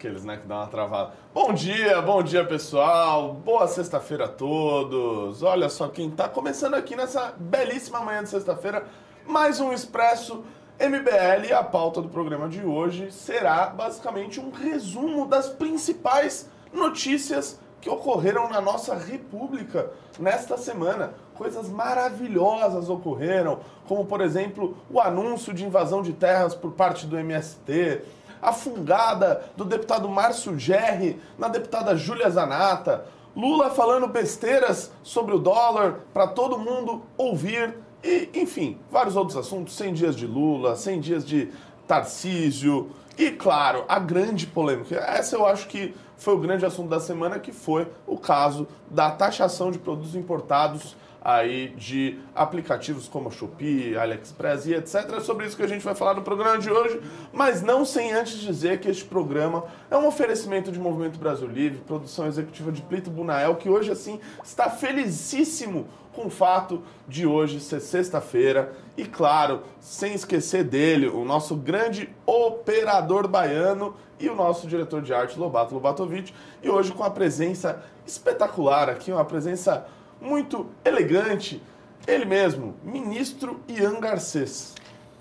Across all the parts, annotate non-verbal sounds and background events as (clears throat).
Aqueles, né, que dão uma travada. Bom dia, bom dia, pessoal. Boa sexta-feira a todos. Olha só quem tá começando aqui nessa belíssima manhã de sexta-feira. Mais um Expresso MBL. A pauta do programa de hoje será basicamente um resumo das principais notícias que ocorreram na nossa república nesta semana. Coisas maravilhosas ocorreram, como por exemplo o anúncio de invasão de terras por parte do MST, a fungada do deputado Márcio Gerri na deputada Júlia Zanata, Lula falando besteiras sobre o dólar para todo mundo ouvir, e enfim, vários outros assuntos, 100 dias de Lula, 100 dias de Tarcísio, e claro, a grande polêmica, essa eu acho que foi o grande assunto da semana, que foi o caso da taxação de produtos importados aí de aplicativos como Shopee, AliExpress e etc. É sobre isso que a gente vai falar no programa de hoje, mas não sem antes dizer que este programa é um oferecimento de Movimento Brasil Livre, produção executiva de Plito Bunael, que hoje assim está felicíssimo com o fato de hoje ser sexta-feira. E claro, sem esquecer dele, o nosso grande operador baiano e o nosso diretor de arte Lobato Lobatovic, e hoje com a presença espetacular aqui, uma presença muito elegante, ele mesmo, ministro Ian Garcês.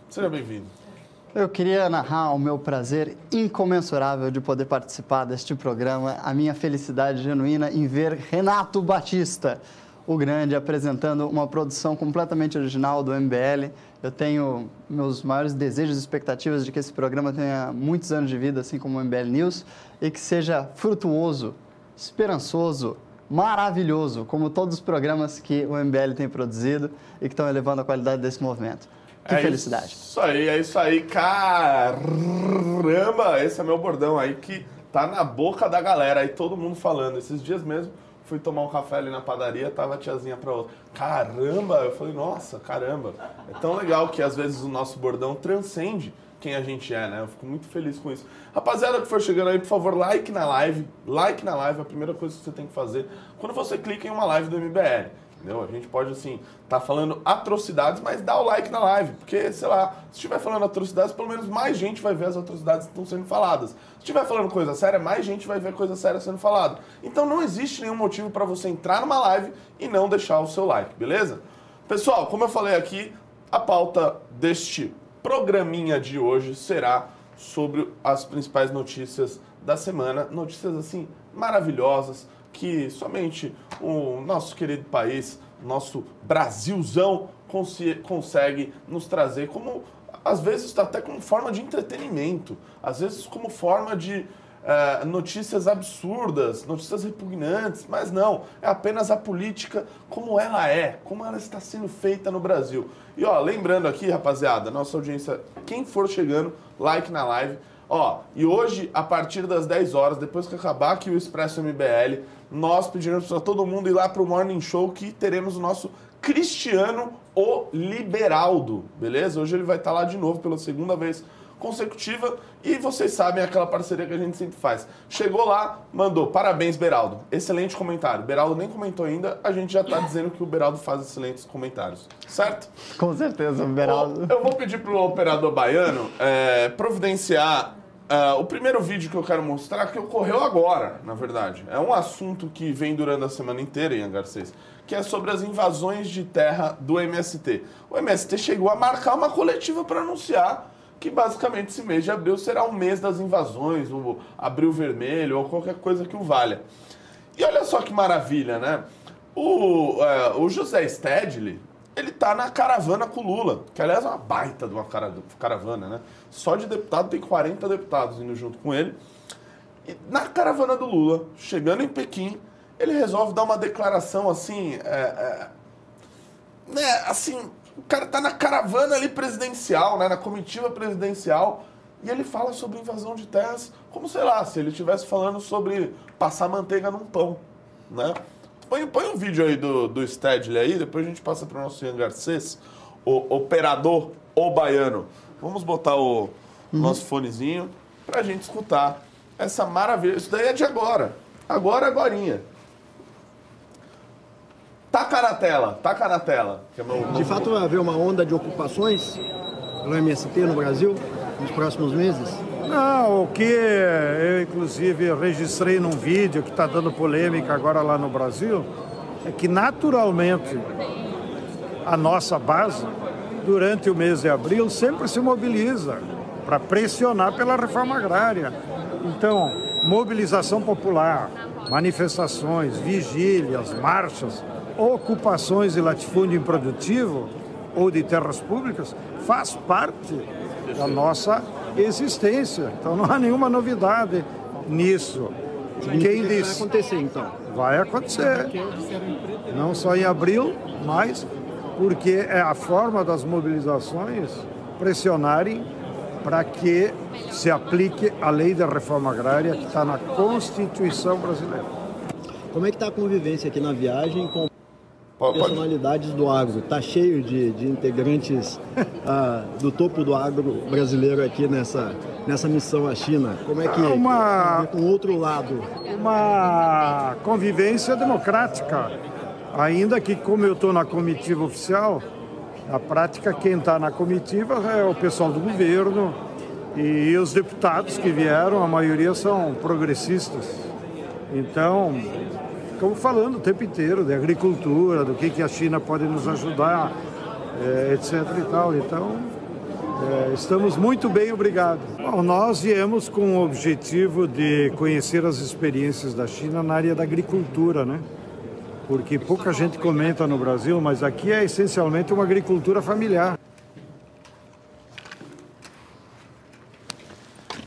Seja bem-vindo. Eu queria narrar o meu prazer incomensurável de poder participar deste programa, a minha felicidade genuína em ver Renato Batista, o grande, apresentando uma produção completamente original do MBL. Eu tenho meus maiores desejos e expectativas de que esse programa tenha muitos anos de vida, assim como o MBL News, e que seja frutuoso, esperançoso, maravilhoso, como todos os programas que o MBL tem produzido e que estão elevando a qualidade desse movimento. Que é felicidade. Isso aí, é isso aí. Caramba! Esse é meu bordão aí que tá na boca da galera aí, todo mundo falando. Esses dias mesmo, fui tomar um café ali na padaria, tava a tiazinha pra outra. Caramba! Eu falei, nossa, caramba. É tão legal que às vezes o nosso bordão transcende quem a gente é, né? Eu fico muito feliz com isso. Rapaziada que for chegando aí, por favor, like na live. Like na live é a primeira coisa que você tem que fazer quando você clica em uma live do MBL. Entendeu? A gente pode, assim, tá falando atrocidades, mas dá o like na live. Porque, sei lá, se estiver falando atrocidades, pelo menos mais gente vai ver as atrocidades que estão sendo faladas. Se estiver falando coisa séria, mais gente vai ver coisa séria sendo falada. Então não existe nenhum motivo para você entrar numa live e não deixar o seu like, beleza? Pessoal, como eu falei aqui, a pauta deste programinha de hoje será sobre as principais notícias da semana. Notícias assim maravilhosas que somente o nosso querido país, nosso Brasilzão, consegue nos trazer como às vezes até como forma de entretenimento, às vezes como forma de uh, notícias absurdas, notícias repugnantes, mas não, é apenas a política como ela é, como ela está sendo feita no Brasil. E ó, lembrando aqui, rapaziada, nossa audiência, quem for chegando, like na live. Ó, e hoje, a partir das 10 horas, depois que acabar aqui o Expresso MBL, nós pediremos para todo mundo ir lá para o Morning Show que teremos o nosso Cristiano o Liberaldo, beleza? Hoje ele vai estar lá de novo pela segunda vez consecutiva e vocês sabem aquela parceria que a gente sempre faz. Chegou lá, mandou parabéns, Beraldo. Excelente comentário. Beraldo nem comentou ainda, a gente já está dizendo que o Beraldo faz excelentes comentários, certo? Com certeza, Beraldo. Eu vou pedir para o operador baiano é, providenciar Uh, o primeiro vídeo que eu quero mostrar, que ocorreu agora, na verdade, é um assunto que vem durante a semana inteira, em Garcês, que é sobre as invasões de terra do MST. O MST chegou a marcar uma coletiva para anunciar que basicamente esse mês de abril será o mês das invasões, o abril vermelho ou qualquer coisa que o valha. E olha só que maravilha, né? O, é, o José Stedley, ele tá na caravana com o Lula, que aliás é uma baita de uma caravana, né? Só de deputado tem 40 deputados indo junto com ele. E na caravana do Lula, chegando em Pequim, ele resolve dar uma declaração assim, é, é, né, assim, o cara tá na caravana ali presidencial, né, na comitiva presidencial, e ele fala sobre invasão de terras como, sei lá, se ele estivesse falando sobre passar manteiga num pão, né? Põe, põe um vídeo aí do, do Stedley aí, depois a gente passa para o nosso Ian Garcês, o operador o baiano. Vamos botar o uhum. nosso fonezinho para a gente escutar essa maravilha. Isso daí é de agora. Agora, agorinha. Taca na tela, taca na tela. É meu... De fato, vai haver uma onda de ocupações pelo MST no Brasil nos próximos meses? Não, o que eu inclusive registrei num vídeo que está dando polêmica agora lá no Brasil é que naturalmente a nossa base, durante o mês de abril, sempre se mobiliza para pressionar pela reforma agrária. Então, mobilização popular, manifestações, vigílias, marchas, ocupações de latifúndio improdutivo ou de terras públicas faz parte da nossa existência. Então não há nenhuma novidade nisso. Quem disse? Vai acontecer então? Vai acontecer. Não só em abril, mas porque é a forma das mobilizações pressionarem para que se aplique a lei da reforma agrária que está na Constituição brasileira. Como é que está a convivência aqui na viagem com personalidades do agro? Está cheio de, de integrantes ah, do topo do agro brasileiro aqui nessa, nessa missão à China. Como é que é uma, com outro lado? Uma convivência democrática Ainda que, como eu estou na comitiva oficial, na prática quem está na comitiva é o pessoal do governo e os deputados que vieram, a maioria são progressistas. Então, ficamos falando o tempo inteiro de agricultura, do que, que a China pode nos ajudar, é, etc. e tal. Então, é, estamos muito bem, obrigado. Bom, nós viemos com o objetivo de conhecer as experiências da China na área da agricultura, né? porque pouca gente comenta no Brasil, mas aqui é essencialmente uma agricultura familiar.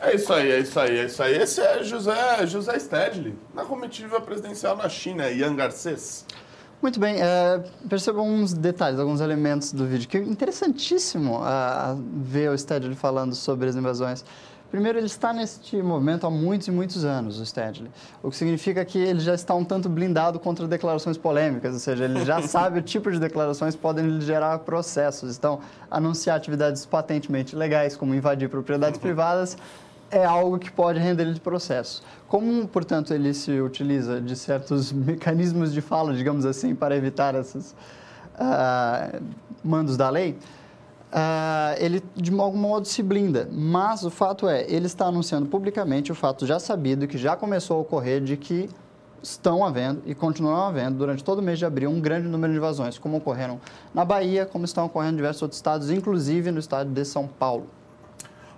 É isso aí, é isso aí, é isso aí. Esse é José, José Stedley, na comitiva presidencial na China, Ian Garcês. Muito bem, é, percebo alguns detalhes, alguns elementos do vídeo, que é interessantíssimo uh, ver o Stedley falando sobre as invasões. Primeiro, ele está neste movimento há muitos e muitos anos, o Stedley, o que significa que ele já está um tanto blindado contra declarações polêmicas, ou seja, ele já (laughs) sabe o tipo de declarações que podem gerar processos. Então, anunciar atividades patentemente legais, como invadir propriedades uhum. privadas, é algo que pode render ele de processo. Como, portanto, ele se utiliza de certos (laughs) mecanismos de fala, digamos assim, para evitar esses uh, mandos da lei, Uh, ele de algum modo se blinda. Mas o fato é, ele está anunciando publicamente o fato já sabido que já começou a ocorrer de que estão havendo e continuam havendo durante todo o mês de abril um grande número de invasões, como ocorreram na Bahia, como estão ocorrendo em diversos outros estados, inclusive no estado de São Paulo.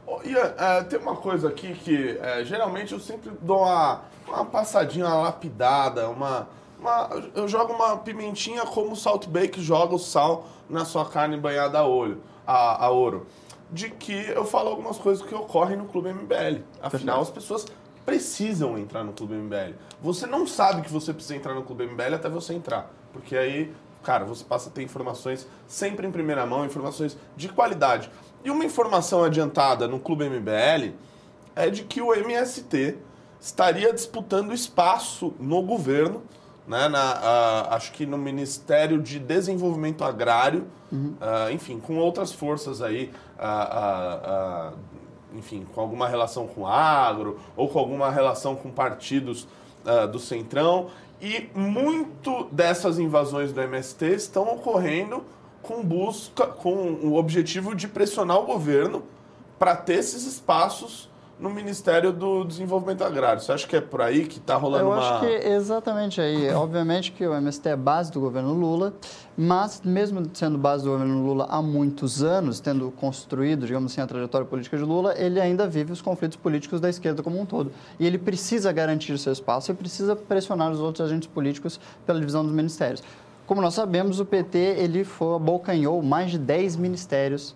Oh, Ian, uh, tem uma coisa aqui que uh, geralmente eu sempre dou uma, uma passadinha, uma lapidada, uma, uma, eu jogo uma pimentinha como o Salt Bake joga o sal na sua carne banhada a olho a, a Ouro, de que eu falo algumas coisas que ocorrem no Clube MBL. Afinal, as pessoas precisam entrar no Clube MBL. Você não sabe que você precisa entrar no Clube MBL até você entrar. Porque aí, cara, você passa a ter informações sempre em primeira mão, informações de qualidade. E uma informação adiantada no Clube MBL é de que o MST estaria disputando espaço no governo né, na, acho que no Ministério de Desenvolvimento Agrário, uhum. uh, enfim, com outras forças aí, uh, enfim, com alguma relação com agro ou com alguma relação com partidos do Centrão. E muito dessas invasões do MST estão ocorrendo com busca, com o objetivo de pressionar o governo para ter esses espaços no Ministério do Desenvolvimento Agrário. Você acha que é por aí que está rolando Eu uma... Eu acho que é exatamente aí. Obviamente que o MST é base do governo Lula, mas mesmo sendo base do governo Lula há muitos anos, tendo construído, digamos assim, a trajetória política de Lula, ele ainda vive os conflitos políticos da esquerda como um todo. E ele precisa garantir o seu espaço e precisa pressionar os outros agentes políticos pela divisão dos ministérios. Como nós sabemos, o PT ele foi, abocanhou mais de 10 ministérios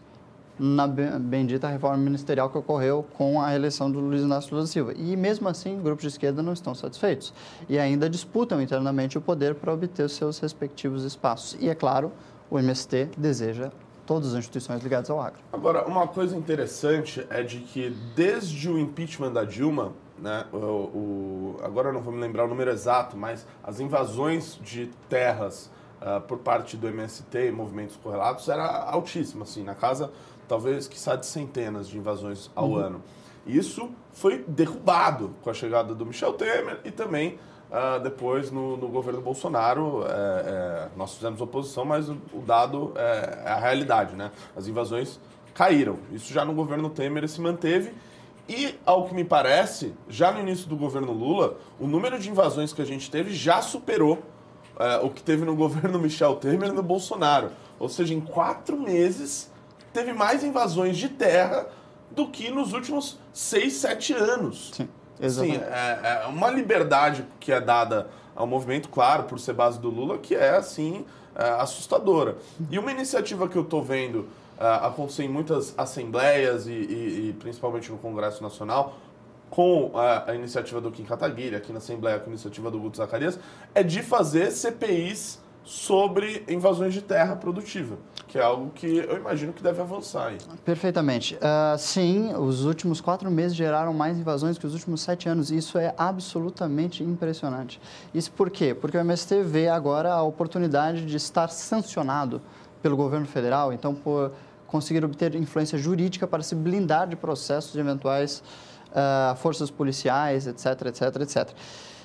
na bendita reforma ministerial que ocorreu com a eleição do Luiz Inácio Lula Silva. E mesmo assim, grupos de esquerda não estão satisfeitos e ainda disputam internamente o poder para obter os seus respectivos espaços. E é claro, o MST deseja todas as instituições ligadas ao agro. Agora, uma coisa interessante é de que desde o impeachment da Dilma, né, o, o agora não vou me lembrar o número exato, mas as invasões de terras uh, por parte do MST e movimentos correlatos era altíssima, assim, na casa talvez que de centenas de invasões ao uhum. ano. Isso foi derrubado com a chegada do Michel Temer e também uh, depois no, no, governo Bolsonaro. É, é, nós fizemos oposição, mas o, o dado é, é, a realidade, né? As invasões caíram. Isso já no governo Temer se manteve E, ao que me parece, já no início do governo Lula, o número de invasões que a gente teve já superou é, o que teve no (laughs) governo Michel Temer e no Bolsonaro. Ou seja, em quatro meses, teve mais invasões de terra do que nos últimos seis, sete anos. Sim, Sim, exatamente. é, é uma liberdade que é dada ao movimento, claro, por ser base do Lula, que é, assim, é, assustadora. E uma iniciativa que eu estou vendo é, acontecer em muitas assembleias e, e- e principalmente no Congresso Nacional, com a, a iniciativa do Kim Kataguiri, aqui na Assembleia com a iniciativa do Guto Zacarias, é de fazer CPIs sobre invasões de terra produtiva, que é algo que eu imagino que deve avançar aí. Perfeitamente. Ah, sim, os últimos quatro meses geraram mais invasões que os últimos sete anos. Isso é absolutamente impressionante. Isso por quê? Porque o MST vê agora a oportunidade de estar sancionado pelo governo federal, então por conseguir obter influência jurídica para se blindar de processos de eventuais ah, forças policiais, etc, etc, etc.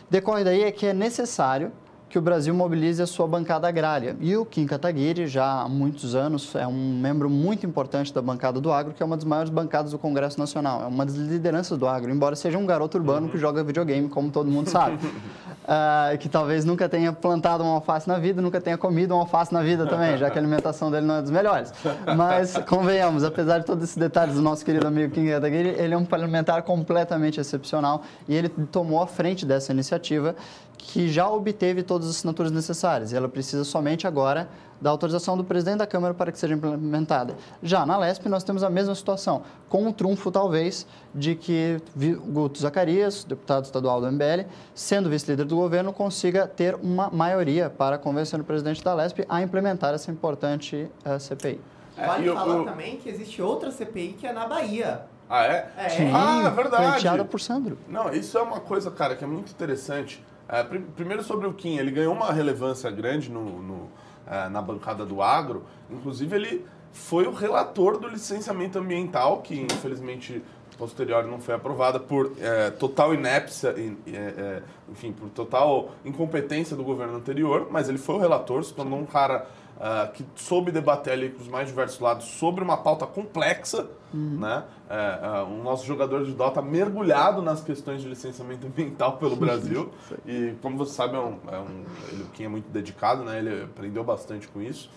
Decorre daí é que é necessário que o Brasil mobilize a sua bancada agrária. E o Kim Kataguiri, já há muitos anos, é um membro muito importante da bancada do agro, que é uma das maiores bancadas do Congresso Nacional. É uma das lideranças do agro, embora seja um garoto urbano que joga videogame, como todo mundo sabe. (laughs) Ah, que talvez nunca tenha plantado uma alface na vida, nunca tenha comido uma alface na vida também, já que a alimentação dele não é dos melhores. Mas, convenhamos, apesar de todos esses detalhes do nosso querido amigo Kim Kataguiri, ele é um parlamentar completamente excepcional e ele tomou a frente dessa iniciativa que já obteve todas as assinaturas necessárias. E ela precisa somente agora da autorização do presidente da Câmara para que seja implementada. Já na LESP, nós temos a mesma situação, com o trunfo, talvez, de que Guto Zacarias, deputado estadual do MBL, sendo vice-líder do governo, consiga ter uma maioria para convencer o presidente da LESP a implementar essa importante eh, CPI. Vale e eu- falar eu- também que existe outra CPI que é na Bahia. Ah, é? É. Sim, Ah, é verdade. pleiteada por Sandro. Não, isso é uma coisa, cara, que é muito interessante. É, pri- primeiro sobre o Kim, ele ganhou uma relevância grande no, no, é, na bancada do agro. Inclusive, ele foi o relator do licenciamento ambiental, que infelizmente posterior não foi aprovada por é, total inépcia, é, enfim, por total incompetência do governo anterior, mas ele foi o relator, se tornou um cara ah, que soube debater ali com os mais diversos lados sobre uma pauta complexa, né? É, é, um nosso jogador de Dota mergulhado nas questões de licenciamento ambiental pelo (laughs) Brasil e como você sabe é um, é um ele quem é muito dedicado, né? Ele aprendeu bastante com isso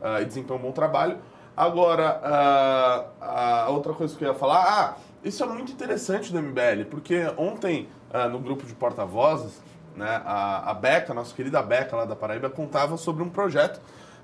ah, e desempenhou um bom trabalho. Agora ah, a outra coisa que eu ia falar, ah, isso é muito interessante do MBL porque ontem no grupo de porta-vozes né, a, a Beca, nossa querida Beca lá da Paraíba, contava sobre um projeto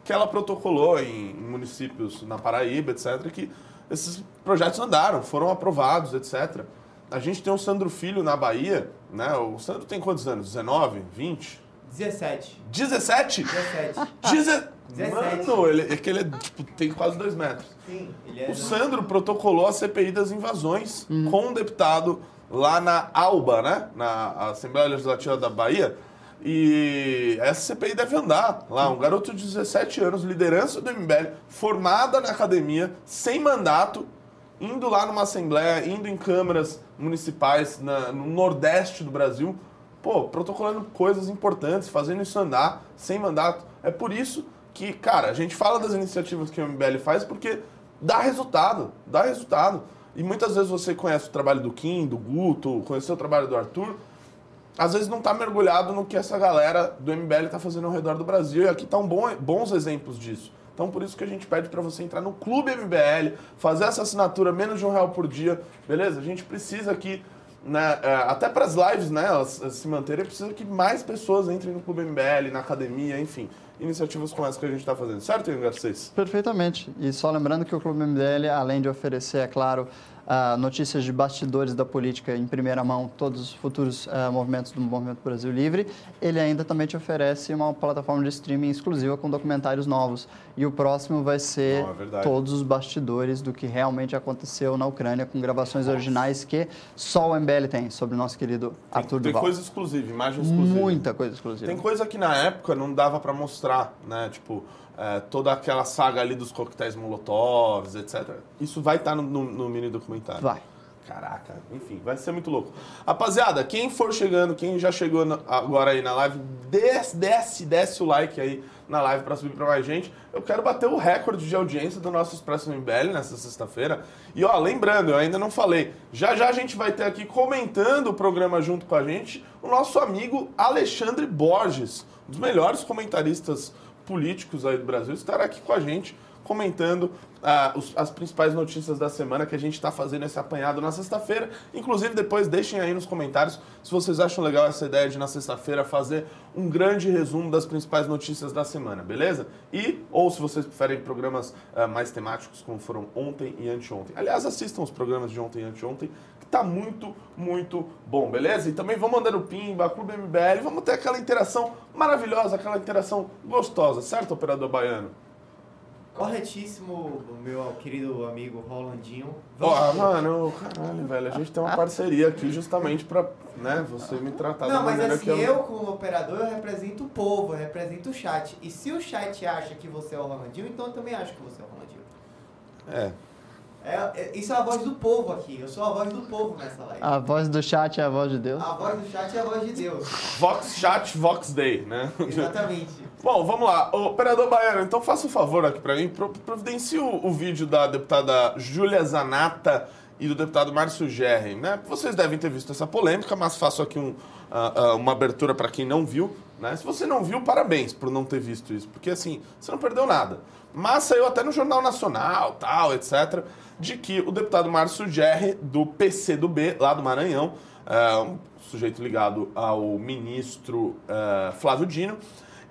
que ela protocolou em, municípios na Paraíba, etc., que esses projetos andaram, foram aprovados, etc. A gente tem o Sandro Filho na Bahia, né? O Sandro tem quantos anos? 19, 20? 17. 17? 17. Deze... 17. Mano, ele, é que ele é, tipo, tem quase dois metros. Sim, ele é. O Sandro protocolou a CPI das invasões com um deputado lá na ALBA, né? Na Assembleia Legislativa da Bahia. E essa CPI deve andar lá. Um garoto de 17 anos, liderança do MBL, formada na academia, sem mandato, indo lá numa Assembleia, indo em câmaras municipais na- no Nordeste do Brasil. Pô, protocolando coisas importantes, fazendo isso andar, sem mandato. É por isso que, cara, a gente fala das iniciativas que o MBL faz porque dá resultado, dá resultado. E muitas vezes você conhece o trabalho do Kim, do Guto, conheceu o trabalho do Arthur, às vezes não está mergulhado no que essa galera do MBL está fazendo ao redor do Brasil. E aqui estão bom, bons exemplos disso. Então, por isso que a gente pede para você entrar no Clube MBL, fazer essa assinatura menos de um real por dia, beleza? A gente precisa aqui, né, é, até para as lives, né, elas se manterem, precisa que mais pessoas entrem no Clube MBL, na academia, enfim. Iniciativas como essa que a gente está fazendo, certo, Ian Garcês? Perfeitamente. E só lembrando que o Clube MBL, além de oferecer, é claro, ah, notícias de bastidores da política em primeira mão, todos os futuros ah, movimentos do Movimento Brasil Livre, ele ainda também te oferece uma plataforma de streaming exclusiva com documentários novos. E o próximo vai ser Não, é todos os bastidores do que realmente aconteceu na Ucrânia, com gravações originais que só o MBL tem, sobre o nosso querido Arthur Tem Duval. coisa exclusiva, imagem exclusiva. Muita coisa exclusiva. Tem coisa que na época não dava pra mostrar, né? Tipo, é, toda aquela saga ali dos coquetéis molotovs, etc. Isso vai estar no, no, no mini documentário. Vai. Caraca, enfim, vai ser muito louco. Rapaziada, quem for chegando, quem já chegou na- agora aí na live, desce, desce, desce o like aí na live pra subir pra mais gente. Eu quero bater o recorde de audiência do nosso Expresso MBL nessa sexta-feira. E ó, lembrando, eu ainda não falei, já já a gente vai ter aqui comentando o programa junto com a gente o nosso amigo Alexandre Borges, um dos melhores comentaristas políticos aí do Brasil, estará aqui com a gente comentando ah, os- as principais notícias da semana que a gente está fazendo esse apanhado na sexta-feira. Inclusive, depois deixem aí nos comentários se vocês acham legal essa ideia de na sexta-feira fazer um grande resumo das principais notícias da semana, beleza? E, ou se vocês preferem programas ah, mais temáticos, como foram ontem e anteontem. Aliás, assistam os programas de ontem e anteontem, que tá muito, muito bom, beleza? E também vamos mandar o Pimba, Clube MBL, vamos ter aquela interação maravilhosa, aquela interação gostosa, certo, operador baiano? Corretíssimo, meu querido amigo Rolandinho. Ó, Vamos- mano, caralho, velho, a gente tem uma parceria aqui justamente pra, né, você me tratar da Não, mas maneira assim, que eu... eu como operador, eu represento o povo, eu represento o chat. E se o chat acha que você é o Rolandinho, então eu também acho que você é o Rolandinho. É, É, é- isso é a voz do povo aqui, eu sou a voz do povo nessa live. A voz do chat é a voz de Deus. A voz do chat é a voz de Deus. Vox Chat, Vox Day, né? Exatamente. (laughs) Bom, vamos lá. Ô, operador Baiano, então faça um favor aqui pra mim. Pro- Providencie o, o vídeo da deputada Júlia Zanata e do deputado Márcio Gerri, né? Vocês devem ter visto essa polêmica, mas faço aqui um, ah, ah, uma abertura pra quem não viu, né? Se você não viu, parabéns por não ter visto isso, porque assim, você não perdeu nada. Mas saiu até no Jornal Nacional, tal, etc., de que o deputado Márcio Gerri, do PCdoB, lá do Maranhão, é, um sujeito ligado ao ministro é, Flávio Dino,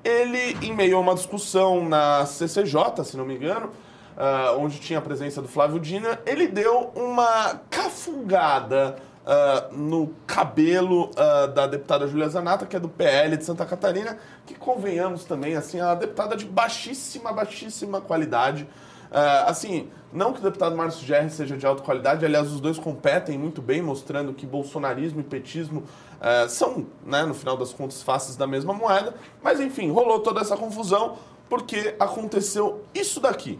ele, em meio a uma discussão na CCJ, se não me engano, ah, onde tinha a presença do Flávio Dino, ele deu uma cafungada ah, no cabelo ah, da deputada Júlia Zanata, que é do PL de Santa Catarina, que convenhamos também, assim, é uma deputada de baixíssima, baixíssima qualidade. Ah, assim, não que o deputado Márcio Gerri seja de alta qualidade, aliás, os dois competem muito bem, mostrando que bolsonarismo e petismo ah, são, né, no final das contas, faces da mesma moeda. Mas, enfim, rolou toda essa confusão porque aconteceu isso daqui.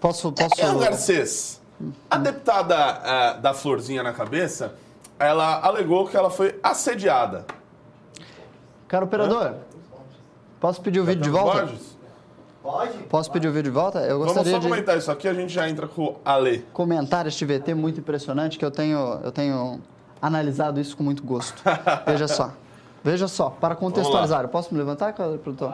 Posso, posso... Ian Garcês, a deputada eh, da florzinha na cabeça, ela alegou que ela foi assediada. Cara operador, posso pedir o vídeo de volta? Borges? Pode? Posso pedir o vídeo de volta? Eu Vamos gostaria só de comentar isso aqui, a gente já entra com o Ale. comentar este VT muito impressionante que eu tenho, eu tenho analisado isso com muito gosto. Veja só. (laughs) Veja só, para contextualizar, eu posso me levantar, cara, produtor?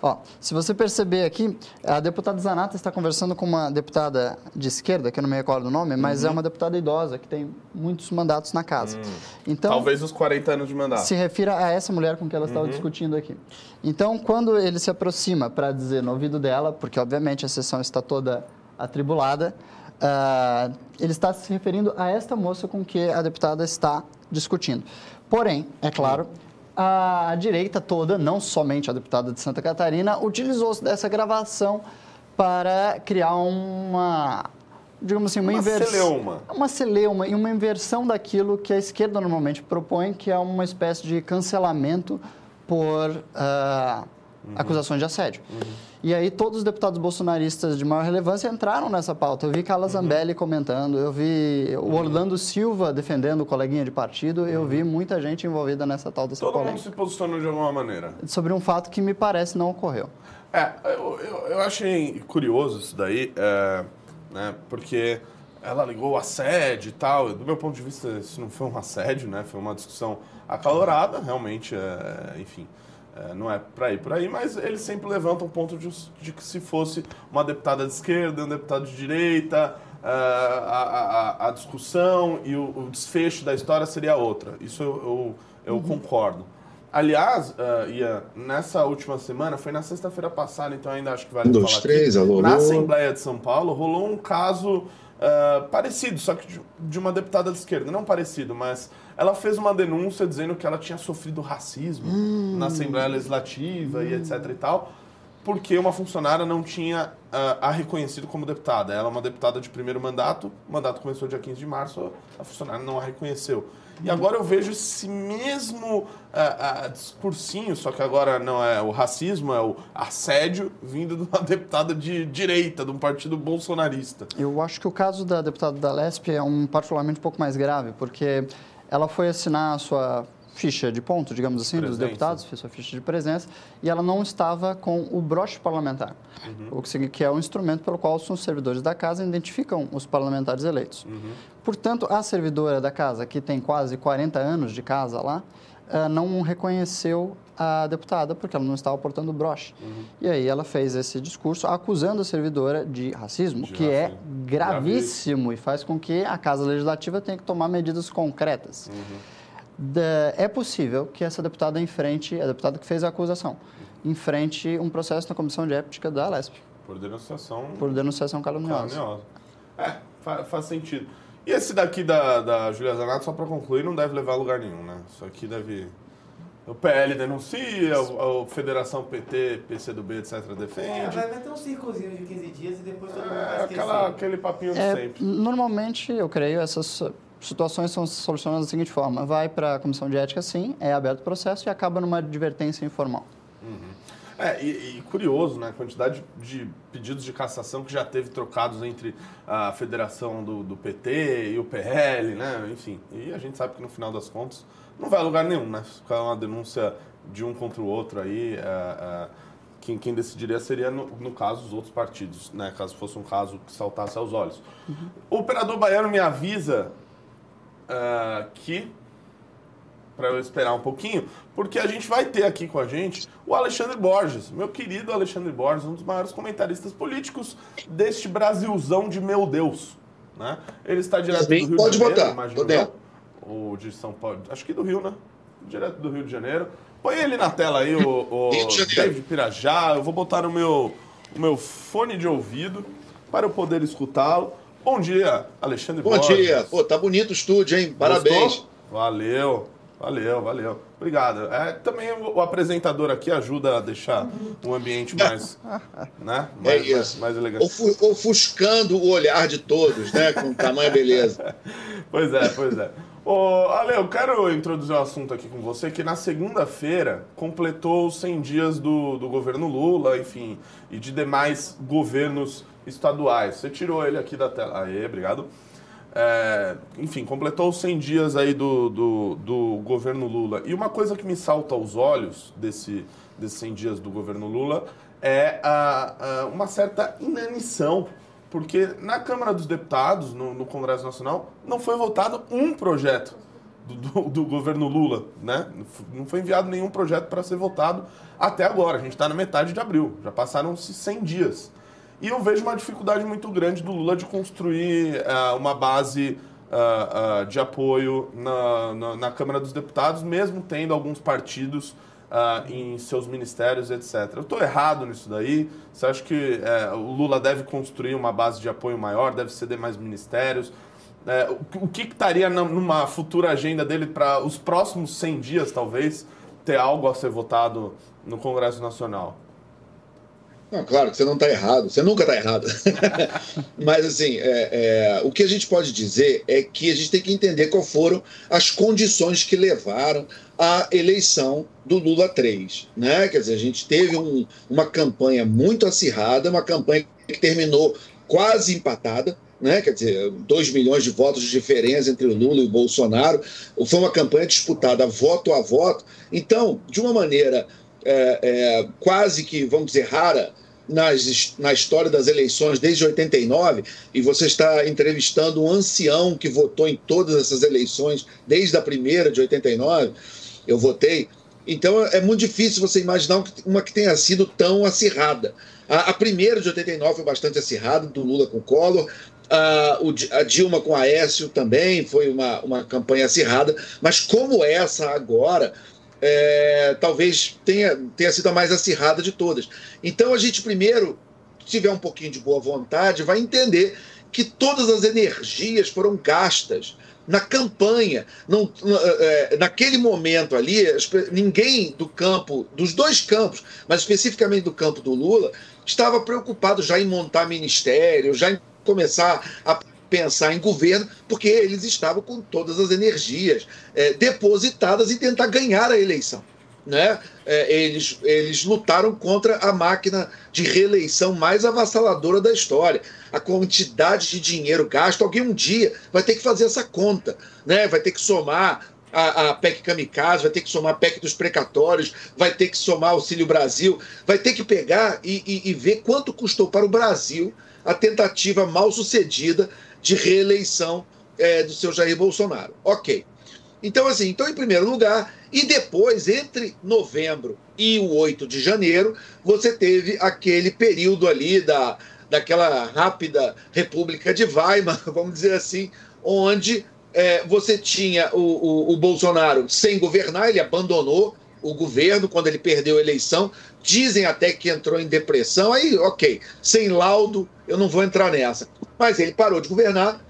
Ó, se você perceber aqui, a deputada Zanata está conversando com uma deputada de esquerda, que eu não me recordo o nome, mas Uhum. é uma deputada idosa que tem muitos mandatos na casa. Então, Talvez os 40 anos de mandato. se refira a essa mulher com que ela Uhum. estava discutindo aqui. Então, quando ele se aproxima para dizer no ouvido dela, porque obviamente a sessão está toda atribulada, ah, ele está se referindo a esta moça com que a deputada está discutindo. Porém, é claro, a direita toda, não somente a deputada de Santa Catarina, utilizou-se dessa gravação para criar uma, digamos assim, uma, Uma inversão celeuma. uma celeuma e uma inversão daquilo que a esquerda normalmente propõe, que é uma espécie de cancelamento por ah, acusações de assédio. E aí todos os deputados bolsonaristas de maior relevância entraram nessa pauta. Eu vi Carla Zambelli comentando, eu vi o Orlando Silva defendendo o coleguinha de partido, eu vi muita gente envolvida nessa tal dessa Todo mundo polêmica. se posicionou de alguma maneira. Sobre um fato que me parece não ocorreu. É, eu, eu, eu achei curioso isso daí, é, né, porque ela ligou o assédio e tal. Do meu ponto de vista, isso não foi um assédio, né? Foi uma discussão acalorada, realmente, é, enfim. É, não é pra ir por aí, mas eles sempre levantam o ponto de, de que se fosse uma deputada de esquerda, um deputado de direita, é, a, a- a discussão e o, o desfecho da história seria outra. Isso eu, eu, eu concordo. Aliás, uh, Ian, nessa última semana, foi na sexta-feira passada, então ainda acho que vale Um, dois, falar três, aqui. alô, Na alô. Assembleia de São Paulo rolou um caso uh, parecido, só que de, de uma deputada de esquerda. Não parecido, mas ela fez uma denúncia dizendo que ela tinha sofrido racismo na Assembleia Legislativa e etc e tal. porque uma funcionária não tinha uh, a reconhecido como deputada. Ela é uma deputada de primeiro mandato, o mandato começou dia 15 de março, a funcionária não a reconheceu. E agora eu vejo esse mesmo uh, uh, discursinho, só que agora não é o racismo, é o assédio, vindo de uma (laughs) deputada de direita, de um partido bolsonarista. Eu acho que o caso da deputada da Lesp é um particularmente um pouco mais grave, porque ela foi assinar a sua ficha de ponto, digamos assim, presença. dos deputados, fez sua ficha de presença, e ela não estava com o broche parlamentar, uhum. o que, que é o instrumento pelo qual os servidores da casa identificam os parlamentares eleitos. Uhum. Portanto, a servidora da casa, que tem quase 40 anos de casa lá, uh, não reconheceu a deputada porque ela não estava portando broche. Uhum. E aí ela fez esse discurso acusando a servidora de racismo, de que racismo. é gravíssimo, gravíssimo, e faz com que a Casa Legislativa tenha que tomar medidas concretas. Uhum é possível que essa deputada enfrente, a deputada que fez a acusação, enfrente um processo na comissão de ética da Lesp. Por denunciação. Por denunciação caluniosa. caluniosa. É, faz, faz sentido. E esse daqui da, da Julia Zanato, só para concluir, não deve levar a lugar nenhum, né? Isso aqui deve. O PL denuncia, a, a Federação PT, PCdoB, etc. defende. É, vai ter um circozinho de 15 dias e depois todo mundo é, vai aquela, Aquele papinho de é, sempre. Normalmente, eu creio, essas situações são solucionadas da seguinte forma: vai para a comissão de ética, sim, é aberto o processo e acaba numa advertência informal. Uhum. É, e, e, curioso, né? A quantidade de pedidos de cassação que já teve trocados entre a federação do, do, PT e o PL, né? Enfim, e a gente sabe que no final das contas não vai a lugar nenhum, né? Ficar uma denúncia de um contra o outro aí, é, é, quem, quem, decidiria seria, no, no, caso, os outros partidos, né? Caso fosse um caso que saltasse aos olhos. Uhum. O operador baiano me avisa uh, que para eu esperar um pouquinho, porque a gente vai ter aqui com a gente o Alexandre Borges, meu querido Alexandre Borges, um dos maiores comentaristas políticos deste Brasilzão de meu Deus. Né? Ele está direto Sim, do Rio pode de Janeiro, botar, imagino O de São Paulo, acho que do Rio, né? Direto do Rio de Janeiro. Põe ele na tela aí, o, o (laughs) David Pirajá. Eu vou botar o meu, o meu fone de ouvido para eu poder escutá-lo. Bom dia, Alexandre Bom Borges. dia. Pô, tá bonito o estúdio, hein? Parabéns. Gostou? Valeu, valeu, valeu. Obrigado. É, também o, apresentador aqui ajuda a deixar o ambiente mais, (laughs) né? É mais, é mais, mais elegante. Ofu, ofuscando o olhar de todos, né? Com tamanha beleza. (laughs) pois é, pois é. Ô, Ale, eu quero introduzir um assunto aqui com você, que na segunda-feira completou os 100 dias do, do governo Lula, enfim, e de demais governos estaduais. Você tirou ele aqui da tela. Aê, obrigado. É, enfim, completou os 100 dias aí do, do, do, governo Lula. E uma coisa que me salta aos olhos desse, desses 100 dias do governo Lula é a, a, uma certa inanição, porque na Câmara dos Deputados, no, no Congresso Nacional, não foi votado um projeto do, do, do, governo Lula, né? Não foi enviado nenhum projeto para ser votado até agora. A gente está na metade de abril, já passaram-se 100 dias. E eu vejo uma dificuldade muito grande do Lula de construir uh, uma base uh, uh, de apoio na, na, na, Câmara dos Deputados, mesmo tendo alguns partidos em seus ministérios, etc. Eu estou errado nisso daí? Você acha que eh, o Lula deve construir uma base de apoio maior, deve ceder mais ministérios? Eh, o que estaria numa futura agenda dele para os próximos 100 dias, talvez, ter algo a ser votado no Congresso Nacional? Não, claro que você não está errado, você nunca está errado. (laughs) Mas, assim, é, é, o que a gente pode dizer é que a gente tem que entender quais foram as condições que levaram à eleição do Lula 3. Né? Quer dizer, a gente teve um, uma campanha muito acirrada, uma campanha que terminou quase empatada. Né? Quer dizer, 2 milhões de votos de diferença entre o Lula e o Bolsonaro. Foi uma campanha disputada voto a voto. Então, de uma maneira é, é, quase que, vamos dizer, rara nas, na história das eleições desde 89, e você está entrevistando um ancião que votou em todas essas eleições, desde a primeira de 89, eu votei. Então é muito difícil você imaginar uma que tenha sido tão acirrada. A, a primeira de 89 foi bastante acirrada, do Lula com Collor. A, a Dilma com Aécio também foi uma, uma campanha acirrada, mas como essa agora, é, talvez tenha, tenha sido a mais acirrada de todas. Então a gente primeiro, se tiver um pouquinho de boa vontade, vai entender que todas as energias foram gastas na campanha. Não, é, naquele momento ali, ninguém do campo, dos dois campos, mas especificamente do campo do Lula, estava preocupado já em montar ministério, já em começar a pensar em governo, porque eles estavam com todas as energias é, depositadas em tentar ganhar a eleição. Né? É, eles, eles lutaram contra a máquina de reeleição mais avassaladora da história. A quantidade de dinheiro gasto, alguém um dia vai ter que fazer essa conta, né? vai ter que somar a, a PEC Kamikaze, vai ter que somar a PEC dos precatórios, vai ter que somar Auxílio Brasil, vai ter que pegar e, e, e ver quanto custou para o Brasil a tentativa mal sucedida de reeleição é, do seu Jair Bolsonaro. Ok. Então, assim, então, em primeiro lugar, e depois, entre novembro e o 8 de janeiro, você teve aquele período ali da, daquela rápida República de Weimar, (laughs) vamos dizer assim, onde é, você tinha o, o, o Bolsonaro sem governar, ele abandonou o governo quando ele perdeu a eleição. Dizem até que entrou em depressão. Aí, ok, sem laudo, eu não vou entrar nessa. Mas ele parou de governar,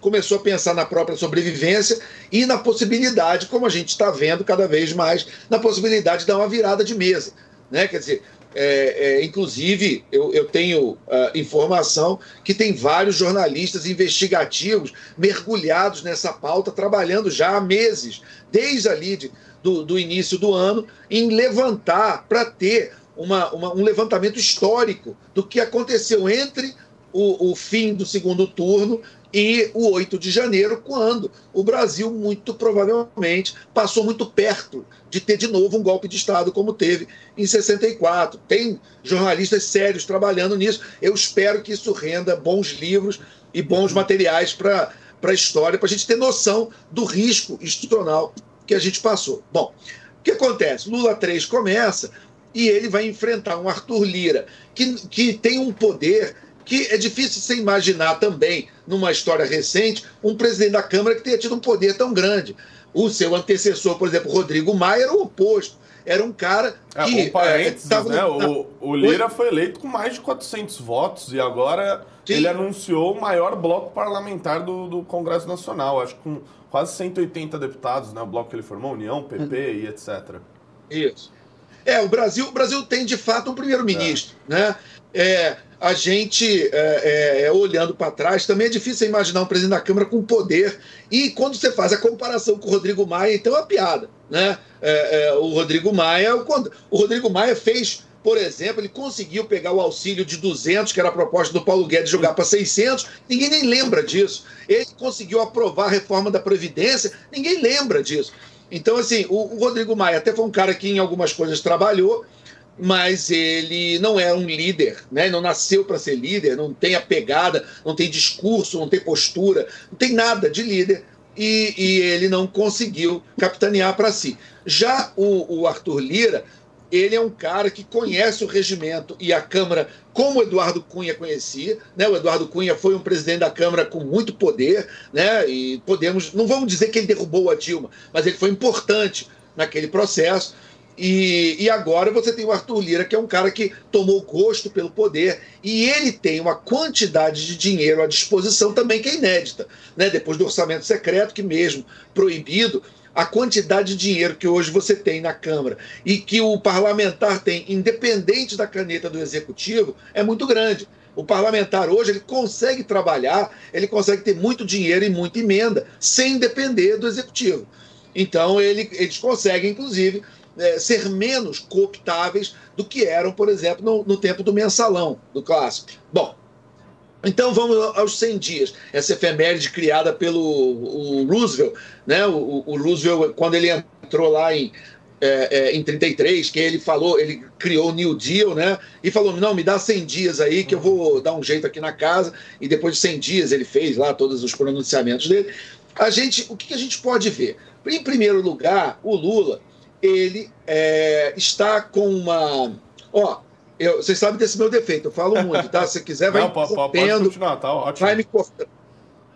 começou a pensar na própria sobrevivência e na possibilidade, como a gente está vendo cada vez mais, na possibilidade de dar uma virada de mesa. Né? Quer dizer, é, é, inclusive, eu, eu tenho uh, informação que tem vários jornalistas investigativos mergulhados nessa pauta, trabalhando já há meses, desde ali de, do, do início do ano, em levantar, para ter uma, uma, um levantamento histórico do que aconteceu entre o, o fim do segundo turno e o 8 de janeiro, quando o Brasil, muito provavelmente, passou muito perto de ter de novo um golpe de Estado, como teve em 64. Tem jornalistas sérios trabalhando nisso. Eu espero que isso renda bons livros e bons materiais para a história, para a gente ter noção do risco institucional que a gente passou. Bom, o que acontece? Lula 3 começa e ele vai enfrentar um Arthur Lira, que, que tem um poder que é difícil você imaginar também, numa história recente, um presidente da Câmara que tenha tido um poder tão grande. O seu antecessor, por exemplo, Rodrigo Maia, era o oposto. Era um cara é, que. É, um parênteses, é, né? O, o Lira foi eleito com mais de 400 votos e agora Sim. ele anunciou o maior bloco parlamentar do, do Congresso Nacional. Acho que com quase 180 deputados, né? O bloco que ele formou, União, PP e etc. Isso. É, o Brasil, o Brasil tem de fato um primeiro-ministro, é. né? É, a gente, é, é, é olhando para trás, também é difícil imaginar um presidente da Câmara com poder. E quando você faz a comparação com o Rodrigo Maia, então é uma piada. Né? É, é, o Rodrigo Maia, o Rodrigo Maia fez, por exemplo, ele conseguiu pegar o auxílio de 200, que era a proposta do Paulo Guedes, jogar para 600, ninguém nem lembra disso. Ele conseguiu aprovar a reforma da Previdência, ninguém lembra disso. Então, assim, o, o Rodrigo Maia até foi um cara que em algumas coisas trabalhou, mas ele não é um líder, né? não nasceu para ser líder, não tem a pegada, não tem discurso, não tem postura, não tem nada de líder e, e ele não conseguiu capitanear para si. Já o, o, Arthur Lira, ele é um cara que conhece o regimento e a Câmara como o Eduardo Cunha conhecia, né? O Eduardo Cunha foi um presidente da Câmara com muito poder, né? E podemos, não vamos dizer que ele derrubou a Dilma, mas ele foi importante naquele processo. E, e, agora você tem o Arthur Lira, que é um cara que tomou gosto pelo poder, e ele tem uma quantidade de dinheiro à disposição também que é inédita. Né? Depois do orçamento secreto, que mesmo proibido, a quantidade de dinheiro que hoje você tem na Câmara e que o parlamentar tem, independente da caneta do executivo, é muito grande. O parlamentar hoje ele consegue trabalhar, ele consegue ter muito dinheiro e muita emenda sem depender do executivo. Então ele, eles conseguem, inclusive, é, ser menos cooptáveis do que eram, por exemplo, no, no tempo do mensalão, do clássico. Bom, então vamos aos 100 dias. Essa efeméride criada pelo Roosevelt, né? O, o, Roosevelt, quando ele entrou lá em, é, é, em 33, que ele falou, ele criou o New Deal, né? E falou: não, me dá 100 dias aí que eu vou dar um jeito aqui na casa. E depois de 100 dias ele fez lá todos os pronunciamentos dele. A gente, o que a gente pode ver? Em primeiro lugar, o Lula ele é, está com uma. Ó, eu, vocês sabem desse meu defeito, eu falo muito, tá? Se quiser, vai Não, pode, pode continuar, tá ótimo. Vai me cortando.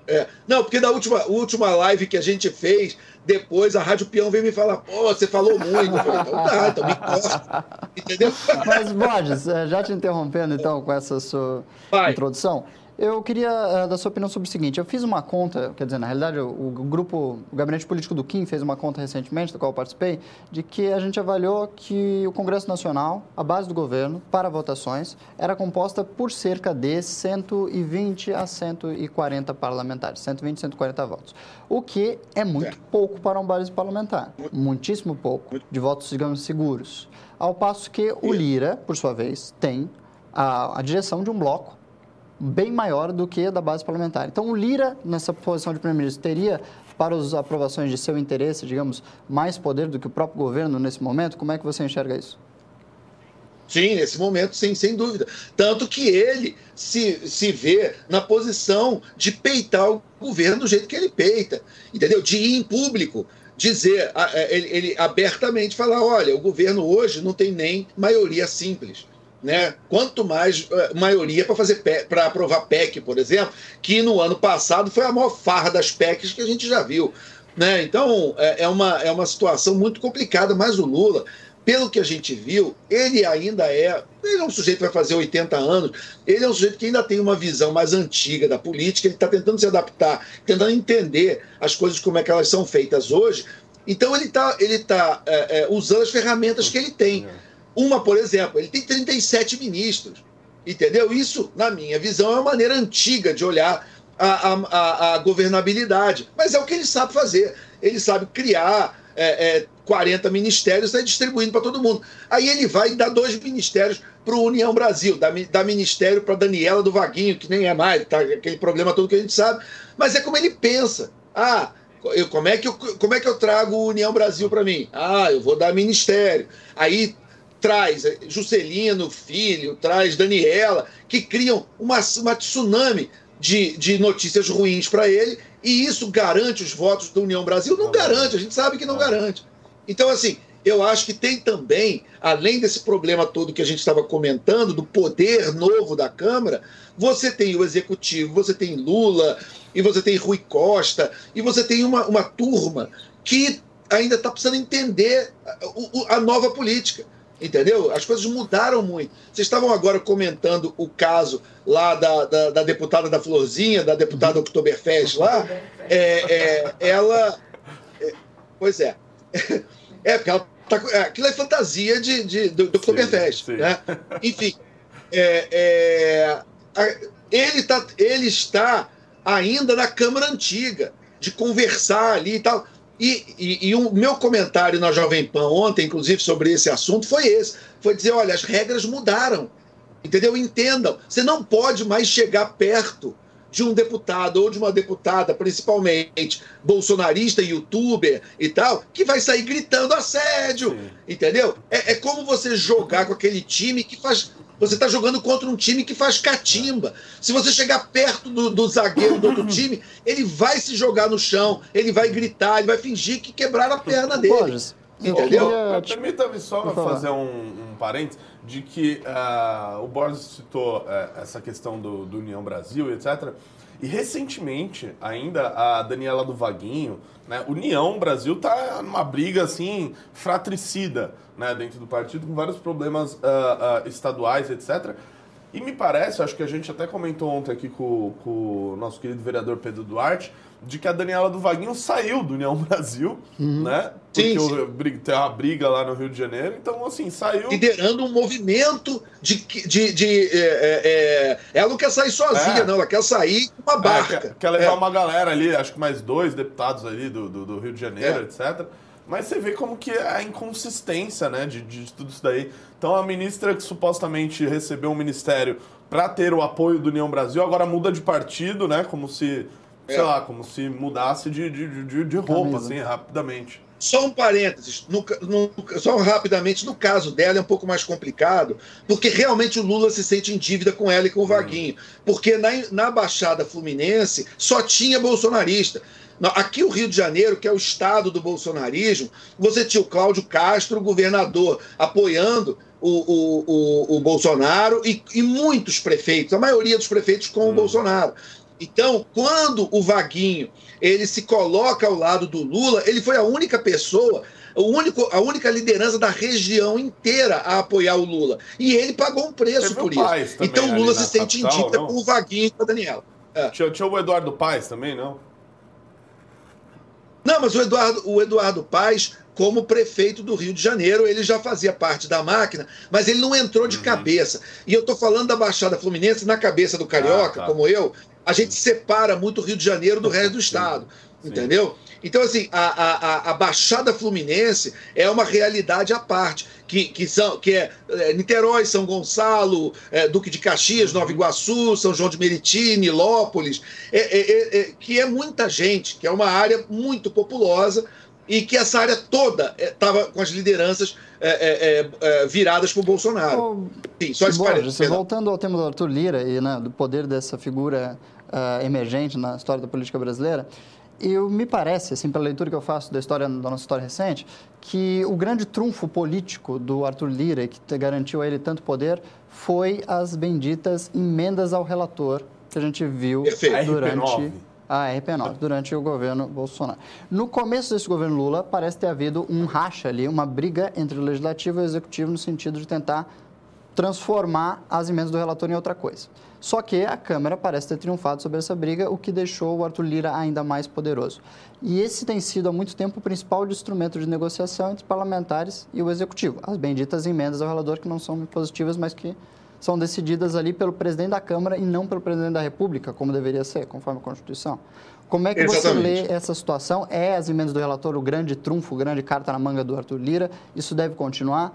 É, não, porque na última, última live que a gente fez, depois a Rádio Peão veio me falar, pô, você falou muito. Eu falei, então tá, então me corta. Entendeu? Mas, Borges, é, já te interrompendo então com essa sua Vai. introdução, Eu queria uh, dar sua opinião sobre o seguinte. Eu fiz uma conta, quer dizer, na realidade, o, o, grupo, o gabinete político do Kim fez uma conta recentemente, da qual eu participei, de que a gente avaliou que o Congresso Nacional, a base do governo, para votações, era composta por cerca de 120 a 140 parlamentares, 120 a 140 votos. O que é muito é. pouco para um base parlamentar. Muitíssimo pouco, de votos, digamos, seguros. Ao passo que o Lira, por sua vez, tem a, a direção de um bloco bem maior do que a da base parlamentar. Então, o Lira, nessa posição de primeiro-ministro, teria, para as aprovações de seu interesse, digamos, mais poder do que o próprio governo nesse momento? Como é que você enxerga isso? Sim, nesse momento, sim, sem dúvida. Tanto que ele se, se vê na posição de peitar o governo do jeito que ele peita, entendeu? De ir em público, dizer, ele, ele abertamente falar: olha, o governo hoje não tem nem maioria simples né? Quanto mais uh, maioria para fazer para aprovar PEC, por exemplo, que no ano passado foi a maior farra das PECs que a gente já viu, né? Então é, é uma, é uma situação muito complicada, mas o Lula, pelo que a gente viu, ele ainda é, ele é um sujeito que vai fazer 80 anos, ele é um sujeito que ainda tem uma visão mais antiga da política, ele está tentando se adaptar, tentando entender as coisas como é que elas são feitas hoje. Então ele está ele tá, é, é, usando as ferramentas que ele tem. Uma, por exemplo, ele tem 37 ministros. Entendeu? Isso, na minha visão, é uma maneira antiga de olhar a, a, a governabilidade. Mas é o que ele sabe fazer. Ele sabe criar é, é, 40 ministérios e distribuindo para todo mundo. Aí ele vai dar dois ministérios para o União Brasil, dá, dá ministério para Daniela do Vaguinho, que nem é mais, tá, aquele problema todo que a gente sabe. Mas é como ele pensa. Ah, eu, como, é que eu, como é que eu trago o União Brasil para mim? Ah, eu vou dar ministério. Aí traz Juscelino Filho, traz Daniela, que criam uma, uma tsunami de, de notícias ruins para ele, e isso garante os votos da União Brasil? Não, garante, a gente sabe que não, não garante. Então, assim, eu acho que tem também, além desse problema todo que a gente estava comentando, do poder novo da Câmara, você tem o Executivo, você tem Lula, e você tem Rui Costa, e você tem uma, uma turma que ainda está precisando entender a, a nova política. Entendeu? As coisas mudaram muito. Vocês estavam agora comentando o caso lá da, da, da deputada da Florzinha, da deputada Oktoberfest lá. É, é, ela. É, pois é. É, porque ela tá, é, aquilo é fantasia de, de, do, do Oktoberfest. Sim, sim. Né? Enfim. É, é, ele, tá, ele está ainda na Câmara Antiga, de conversar ali e tal. E, e, e, o meu comentário na Jovem Pan ontem, inclusive, sobre esse assunto, foi esse. Foi dizer, olha, as regras mudaram. Entendeu? Entendam. Você não pode mais chegar perto de um deputado ou de uma deputada, principalmente bolsonarista, youtuber e tal, que vai sair gritando assédio. Sim. Entendeu? É, é como você jogar com aquele time que faz você está jogando contra um time que faz catimba. Se você chegar perto do, do, zagueiro do outro (clears throat) time, ele vai se jogar no chão, ele vai gritar, ele vai fingir que quebraram a perna dele. Borges, entendeu? Permita-me só fazer um, um parênteses de que uh, o Borges citou uh, essa questão do, do União Brasil, etc. E recentemente, ainda, a Daniela do Vaguinho, né, União Brasil tá numa briga assim fratricida né, dentro do partido, com vários problemas uh, estaduais, etc. E me parece, acho que a gente até comentou ontem aqui com, com o nosso querido vereador Pedro Duarte, de que a Daniela do Vaguinho saiu do União Brasil, uhum. né? Porque sim, sim. tem uma briga lá no Rio de Janeiro, então assim, saiu. Liderando um movimento de. de, de é, é, é ela não quer sair sozinha, é. não, ela quer sair com uma é, barca. quer, quer levar é. uma galera ali, acho que mais dois deputados ali do, do, do Rio de Janeiro, etc. Mas você vê como que é a inconsistência, né, de, de tudo isso daí. Então a ministra que supostamente recebeu um ministério para ter o apoio do União Brasil, agora muda de partido, né, como se, é. sei lá, como se mudasse de, de, de, de roupa, assim, rapidamente. Só um parênteses, no, no, só rapidamente, no caso dela é um pouco mais complicado, porque realmente o Lula se sente em dívida com ela e com o Vaguinho. Hum. Porque na, na Baixada Fluminense só tinha bolsonarista. Aqui o Rio de Janeiro, que é o estado do bolsonarismo, você tinha o Cláudio Castro, governador, apoiando o, o, o, o Bolsonaro e, e, muitos prefeitos, a maioria dos prefeitos com hum. o Bolsonaro. Então, quando o Vaguinho ele se coloca ao lado do Lula, ele foi a única pessoa o único, a única liderança da região inteira a apoiar o Lula. E ele pagou um preço por isso. Então Lula se sente indita com o Vaguinho e com a Daniela. É. Tinha, tinha o Eduardo Paes também, não? Não, mas o Eduardo, o Eduardo Paes, como prefeito do Rio de Janeiro, ele já fazia parte da máquina, mas ele não entrou de uhum. cabeça. E eu estou falando da Baixada Fluminense na cabeça do Carioca, ah, tá. como eu, a gente separa muito o Rio de Janeiro do resto do (laughs) estado. Sim. Entendeu? Então, assim, a, a, a, Baixada Fluminense é uma realidade à parte, que, que, são, que é, é Niterói, São Gonçalo, é, Duque de Caxias, Nova Iguaçu, São João de Meriti, Nilópolis, é, é, é, é que é muita gente, que é uma área muito populosa e que essa área toda estava com as lideranças viradas para o Bolsonaro. Sim, só Borges, voltando ao tema do Arthur Lira e né, do poder dessa figura uh, emergente na história da política brasileira, eu me parece, assim, pela leitura que eu faço da história da nossa história recente, que o grande trunfo político do Arthur Lira, que garantiu a ele tanto poder, foi as benditas emendas ao relator que a gente viu Perfeito. durante a RP9, durante o governo Bolsonaro. No começo desse governo Lula, parece ter havido um racha ali, uma briga entre o legislativo e o executivo no sentido de tentar transformar as emendas do relator em outra coisa. Só que a Câmara parece ter triunfado sobre essa briga, o que deixou o Arthur Lira ainda mais poderoso. E esse tem sido há muito tempo o principal instrumento de negociação entre parlamentares e o Executivo. As benditas emendas ao relator que não são positivas, mas que são decididas ali pelo presidente da Câmara e não pelo presidente da República, como deveria ser, conforme a Constituição. Como é que Exatamente. você lê essa situação? É as emendas do relator o grande trunfo, o grande carta na manga do Arthur Lira? Isso deve continuar?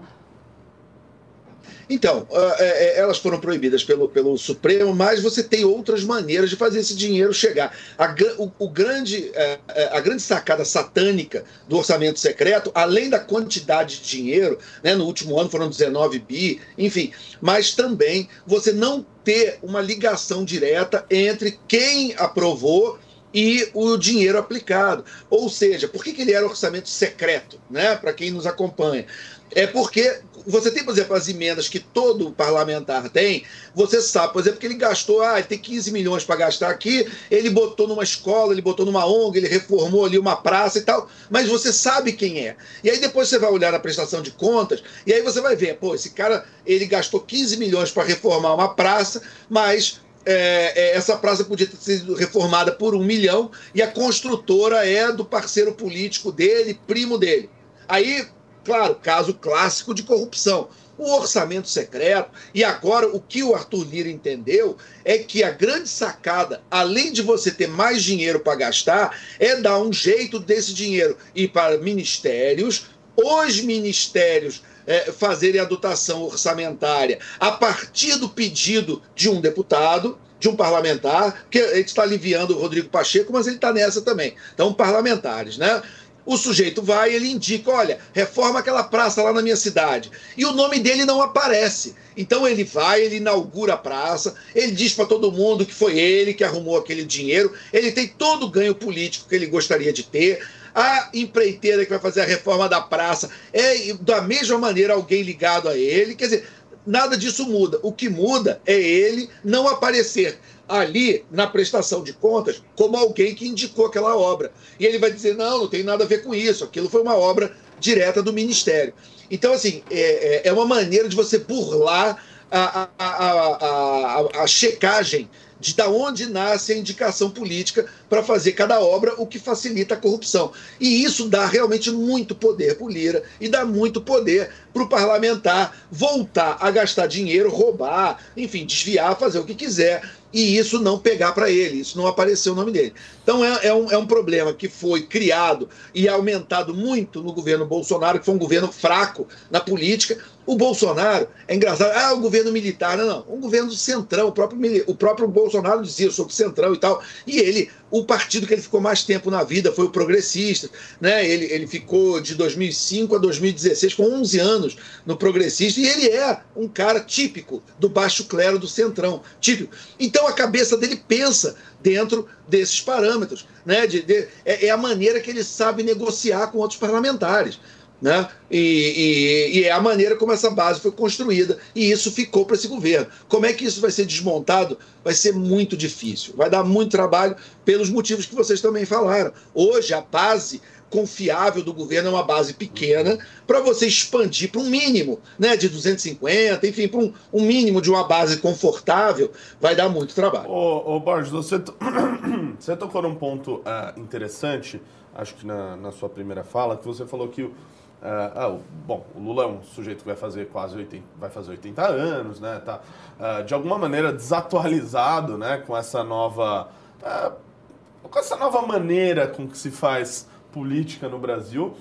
Então, ah, é, é, elas foram proibidas pelo, pelo Supremo, mas você tem outras maneiras de fazer esse dinheiro chegar. A, o, o grande, é, a grande sacada satânica do orçamento secreto, além da quantidade de dinheiro, né, no último ano foram 19 bi, enfim, mas também você não ter uma ligação direta entre quem aprovou e o dinheiro aplicado. Ou seja, por que, que ele era orçamento secreto, né? Para quem nos acompanha. É porque você tem, por exemplo, as emendas que todo parlamentar tem, você sabe, por exemplo, que ele gastou, ah, tem 15 milhões para gastar aqui, ele botou numa escola, ele botou numa ONG, ele reformou ali uma praça e tal, mas você sabe quem é. E aí depois você vai olhar na prestação de contas, e aí você vai ver, pô, esse cara, ele gastou 15 milhões para reformar uma praça, mas é, é, essa praça podia ter sido reformada por um milhão e a construtora é do parceiro político dele, primo dele. Aí Claro, caso clássico de corrupção. O orçamento secreto, e agora o que o Arthur Lira entendeu é que a grande sacada, além de você ter mais dinheiro para gastar, é dar um jeito desse dinheiro ir para ministérios, os ministérios é, fazerem a dotação orçamentária a partir do pedido de um deputado, de um parlamentar, que a gente está aliviando o Rodrigo Pacheco, mas ele está nessa também. Então, parlamentares, né? O sujeito vai, ele indica, olha, reforma aquela praça lá na minha cidade. E o nome dele não aparece. Então ele vai, ele inaugura a praça, ele diz para todo mundo que foi ele que arrumou aquele dinheiro, ele tem todo o ganho político que ele gostaria de ter. A empreiteira que vai fazer a reforma da praça é da mesma maneira alguém ligado a ele. Quer dizer, nada disso muda. O que muda é ele não aparecer ali na prestação de contas como alguém que indicou aquela obra. E ele vai dizer: não, não tem nada a ver com isso, aquilo foi uma obra direta do Ministério. Então, assim, é, é, é uma maneira de você burlar a, a, a, a, a checagem de da onde nasce a indicação política para fazer cada obra, o que facilita a corrupção. E isso dá realmente muito poder para o Lira e dá muito poder para o parlamentar voltar a gastar dinheiro, roubar, enfim, desviar, fazer o que quiser e isso não pegar para ele, isso não apareceu o nome dele. Então é, é, um, é um problema que foi criado e aumentado muito no governo Bolsonaro, que foi um governo fraco na política. O Bolsonaro, é engraçado, ah, o governo militar, não, não, um governo do centrão, o próprio, o próprio Bolsonaro dizia sobre o centrão e tal, e ele o partido que ele ficou mais tempo na vida foi o Progressista. Né? Ele, ele ficou de 2005 a 2016, com 11 anos no Progressista, e ele é um cara típico do baixo clero do Centrão. Típico. Então a cabeça dele pensa dentro desses parâmetros. Né? De, de, é, é a maneira que ele sabe negociar com outros parlamentares. Né? E, e, e, é a maneira como essa base foi construída. E isso ficou para esse governo. Como é que isso vai ser desmontado? Vai ser muito difícil. Vai dar muito trabalho pelos motivos que vocês também falaram. Hoje, a base confiável do governo é uma base pequena para você expandir para um mínimo, né, de 250, enfim, para um, um, mínimo de uma base confortável, vai dar muito trabalho. Ô, ô Borges, você, to... (coughs) você tocou num ponto uh, interessante, acho que na, na sua primeira fala, que você falou que o Uh, ah, bom, o Lula é um sujeito que vai fazer quase 80, vai fazer 80 anos, né? Tá, uh, de alguma maneira desatualizado, né? Com essa nova, uh, com essa nova maneira com que se faz política no Brasil.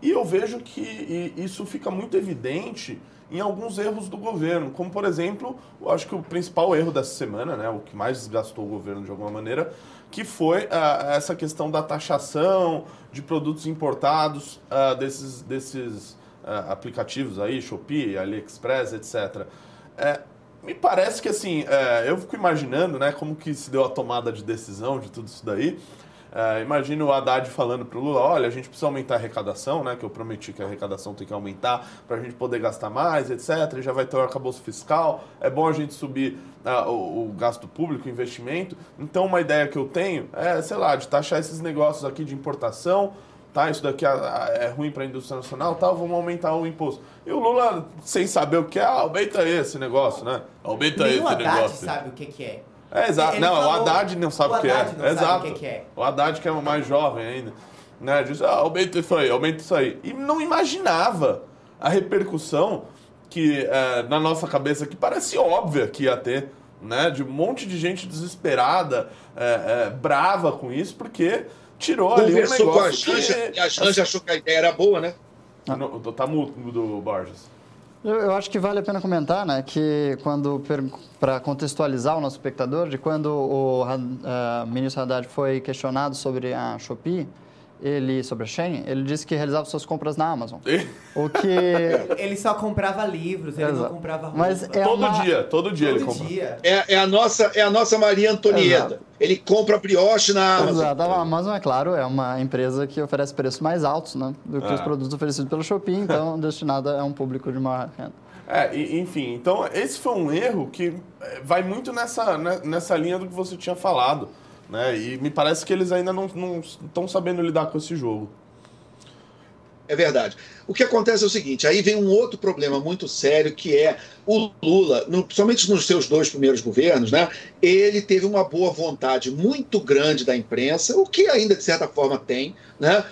E eu vejo que isso fica muito evidente em alguns erros do governo, como por exemplo, eu acho que o principal erro dessa semana, né? O que mais desgastou o governo de alguma maneira, que foi uh, essa questão da taxação de produtos importados uh, desses, desses uh, aplicativos aí, Shopee, AliExpress, etc. É, me parece que assim, é, eu fico imaginando né, como que se deu a tomada de decisão de tudo isso daí. É, imagina o Haddad falando para o Lula, olha, a gente precisa aumentar a arrecadação, né? Que eu prometi que a arrecadação tem que aumentar para a gente poder gastar mais, etc. Já vai ter o arcabouço fiscal, é bom a gente subir uh, o, o, gasto público, o investimento. Então, uma ideia que eu tenho é, sei lá, de taxar esses negócios aqui de importação, tá? Isso daqui é, é ruim para a indústria nacional, tal, tá? vamos aumentar o imposto. E o Lula, sem saber o que é, ah, aumenta esse negócio, né? Aumenta Nem esse o Haddad negócio. sabe o que, que é. É, exato. Não, falou, o Haddad não sabe o que é. Não exato. Sabe o que, é. O Haddad que é o mais jovem ainda. Né? Diz, ah, aumenta isso aí, aumenta isso aí. E não imaginava a repercussão que é, na nossa cabeça, que parece óbvia que ia ter, né? De um monte de gente desesperada, é, é, brava com isso, porque tirou ali um negócio com a Janja, que... e a Janja achou que a ideia era boa, né? Tá mudo do Borges. Eu, eu, acho que vale a pena comentar, né, que quando, para contextualizar o nosso espectador, de quando o uh, ministro Haddad foi questionado sobre a Shopee, ele sobre a Shein, ele disse que realizava suas compras na Amazon. (laughs) o que ele só comprava livros, ele Exato. não comprava roupa. Mas é todo uma... dia, todo dia todo ele compra. Dia. É, é, a nossa, é a nossa Maria Antonieta. Exato. Ele compra brioche na Amazon. Exato. A Amazon, é claro, é uma empresa que oferece preços mais altos, né, do que é. os produtos oferecidos pelo Shopee, então (laughs) destinada a um público de maior renda. É, enfim, então esse foi um erro que é, vai muito nessa, né, nessa linha do que você tinha falado. Né? E me parece que eles ainda não estão sabendo lidar com esse jogo. É verdade. O que acontece é o seguinte: aí vem um outro problema muito sério, que é o Lula, no, principalmente nos seus dois primeiros governos, né? Ele teve uma boa vontade muito grande da imprensa, o que ainda de certa forma tem, né?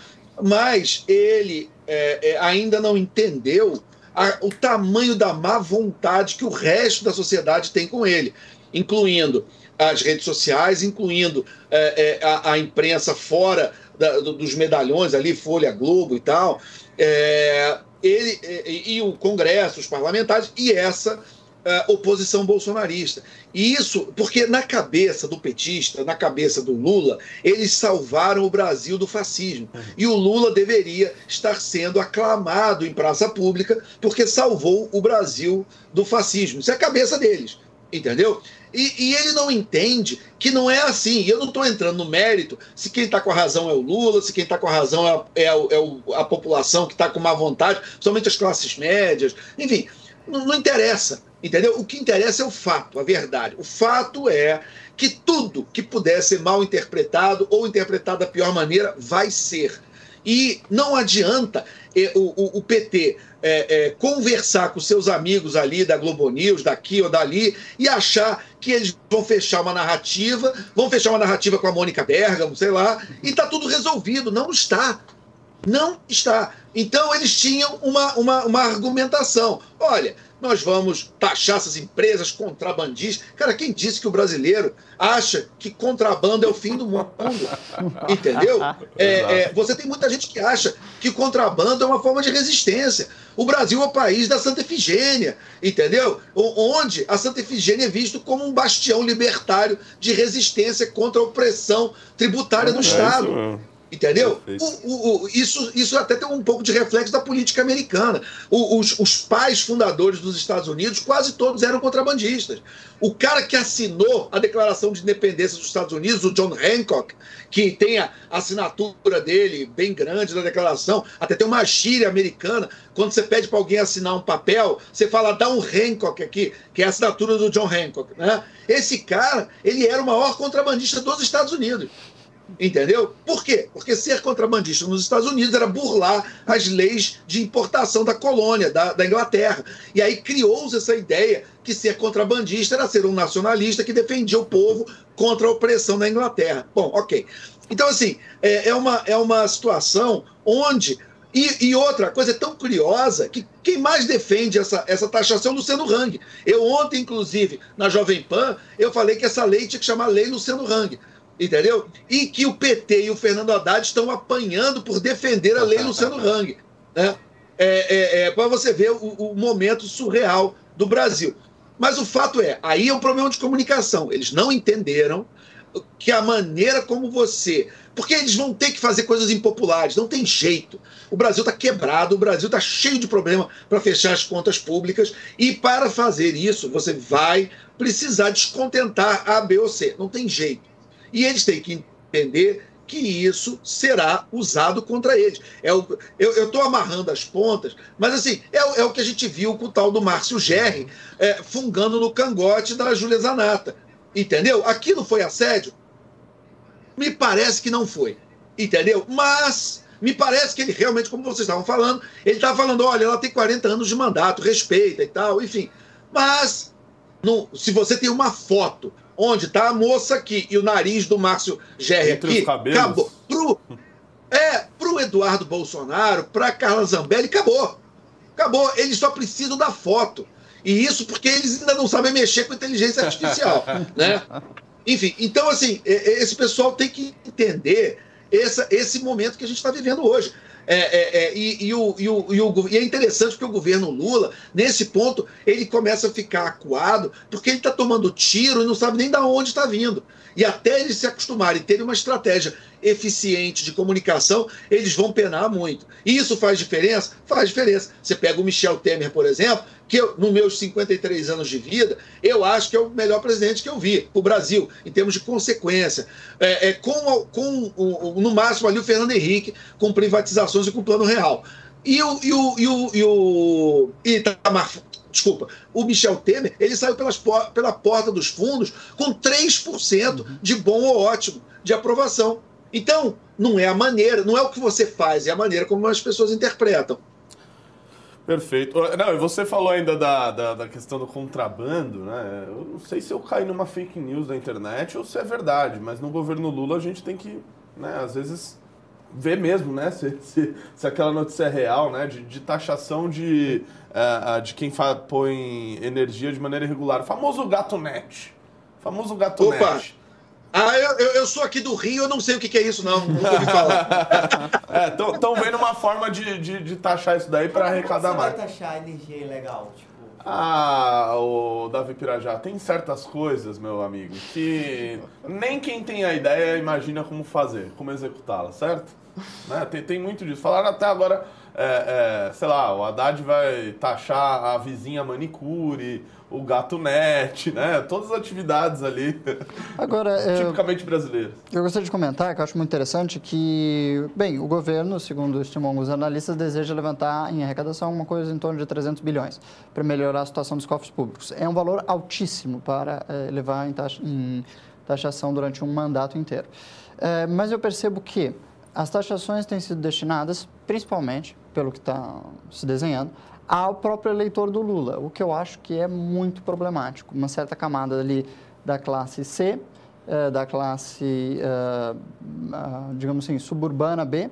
Mas ele é, é, ainda não entendeu a, o tamanho da má vontade que o resto da sociedade tem com ele, incluindo as redes sociais, incluindo é, é, a, a, imprensa fora da, dos medalhões ali, Folha Globo e tal, é, ele, e, e, o Congresso, os parlamentares, e essa é, oposição bolsonarista. E isso, porque na cabeça do petista, na cabeça do Lula, eles salvaram o Brasil do fascismo. E o Lula deveria estar sendo aclamado em praça pública porque salvou o Brasil do fascismo. Isso é a cabeça deles entendeu? E, e, ele não entende que não é assim. E eu não estou entrando no mérito se quem está com a razão é o Lula, se quem está com a razão é, é, é a população que está com má vontade, somente as classes médias. Enfim, não, não interessa, entendeu? O que interessa é o fato, a verdade. O fato é que tudo que puder ser mal interpretado ou interpretado da pior maneira vai ser. E não adianta o, o, o PT é, é, conversar com seus amigos ali da Globo News, daqui ou dali, e achar que eles vão fechar uma narrativa, vão fechar uma narrativa com a Mônica Bergamo, sei lá, e está tudo resolvido. Não está. Não está. Então eles tinham uma, uma, uma argumentação. Olha, nós vamos taxar essas empresas contrabandistas. Cara, quem disse que o brasileiro acha que contrabando é o fim do mundo? (laughs) Entendeu? É, é, você tem muita gente que acha que contrabando é uma forma de resistência. O Brasil é o país da Santa Efigênia, entendeu? Onde a Santa Efigênia é visto como um bastião libertário de resistência contra a opressão tributária do é Estado. Entendeu? O, o, o, isso, isso até tem um pouco de reflexo da política americana. os, os pais fundadores dos Estados Unidos, quase todos eram contrabandistas. O cara que assinou a Declaração de Independência dos Estados Unidos, o John Hancock, que tem a assinatura dele bem grande na declaração, até tem uma gíria americana. Quando você pede para alguém assinar um papel, você fala, dá um Hancock aqui, que é a assinatura do John Hancock. Né? Esse cara, ele era o maior contrabandista dos Estados Unidos. Entendeu? Por quê? Porque ser contrabandista nos Estados Unidos era burlar as leis de importação da colônia, da, da Inglaterra. E aí criou-se essa ideia que ser contrabandista era ser um nacionalista que defendia o povo contra a opressão da Inglaterra. Bom, ok. Então, assim, é, é uma, é uma situação onde. E, e, outra coisa é tão curiosa que quem mais defende essa, essa taxação é Luciano Hang. Eu ontem, inclusive, na Jovem Pan, eu falei que essa lei tinha que chamar Lei Luciano Hang entendeu? E que o PT e o Fernando Haddad estão apanhando por defender a lei Luciano Hang. Né? É, é, é para você ver o, o, momento surreal do Brasil. Mas o fato é, aí é um problema de comunicação. Eles não entenderam que a maneira como você. Porque eles vão ter que fazer coisas impopulares, não tem jeito. O Brasil está quebrado, o Brasil está cheio de problema para fechar as contas públicas, e para fazer isso, você vai precisar descontentar A, B ou C. Não tem jeito. E eles têm que entender que isso será usado contra eles. É o, eu estou amarrando as pontas, mas assim, é, é, o que a gente viu com o tal do Márcio Gerri é, fungando no cangote da Júlia Zanata. Entendeu? Aquilo foi assédio? Me parece que não foi. Entendeu? Mas me parece que ele realmente, como vocês estavam falando, ele estava falando: olha, ela tem 40 anos de mandato, respeita e tal, enfim. Mas, não, se você tem uma foto onde está a moça aqui e o nariz do Márcio Gerri aqui, acabou. Pro, é, pro Eduardo Bolsonaro, para Carla Zambelli, acabou. Acabou. Eles só precisam da foto. E isso porque eles ainda não sabem mexer com inteligência artificial, (laughs) né? Enfim, então assim, esse pessoal tem que entender essa, esse momento que a gente está vivendo hoje. É, é, é, e, e, o, e, o, e, o, e, é interessante porque o governo Lula, nesse ponto, ele começa a ficar acuado porque ele está tomando tiro e não sabe nem de onde está vindo. E até eles se acostumarem e terem uma estratégia eficiente de comunicação, eles vão penar muito. E isso faz diferença? Faz diferença. Você pega o Michel Temer, por exemplo, que eu, nos meus 53 anos de vida, eu acho que é o melhor presidente que eu vi o Brasil, em termos de consequência. É, é com, com o, no máximo ali o Fernando Henrique, com privatizações e com plano real. E o, e o, e o, e o Itamar, desculpa, o Michel Temer, ele saiu pelas, pela porta dos fundos com 3% de bom ou ótimo de aprovação. Então, não é a maneira, não é o que você faz, é a maneira como as pessoas interpretam. Perfeito. Não, e você falou ainda da, da, da, questão do contrabando, né? Eu não sei se eu caí numa fake news da internet ou se é verdade, mas no governo Lula a gente tem que, né, às vezes, ver mesmo, né? Se, se, se aquela notícia é real, né? De, de taxação de, uh, de quem fa, põe energia de maneira irregular. O famoso gato net. O famoso gato Opa. net. Ah, eu, eu, eu, sou aqui do Rio, eu não sei o que, que é isso, não. Nunca ouvi falar. Estão (laughs) é, vendo uma forma de, de, de taxar isso daí para arrecadar mais. Como você vai taxar energia ilegal? Tipo... Ah, o Davi Pirajá, tem certas coisas, meu amigo, que nem quem tem a ideia imagina como fazer, como executá-la, certo? Né? Tem, tem muito disso. Falaram até agora, é, é, sei lá, o Haddad vai taxar a vizinha manicure, o gato net, né? Todas as atividades ali. (laughs) Agora, tipicamente eu, brasileiras. Eu gostaria de comentar que eu acho muito interessante que, bem, o governo, segundo estimam alguns analistas, deseja levantar em arrecadação uma coisa em torno de 300 bilhões para melhorar a situação dos cofres públicos. É um valor altíssimo para é, levar em, taxa, em taxação durante um mandato inteiro. É, mas eu percebo que as taxações têm sido destinadas, principalmente, pelo que está se desenhando, ao próprio eleitor do Lula, o que eu acho que é muito problemático. Uma certa camada ali da classe C, eh, da classe, eh, digamos assim, suburbana B,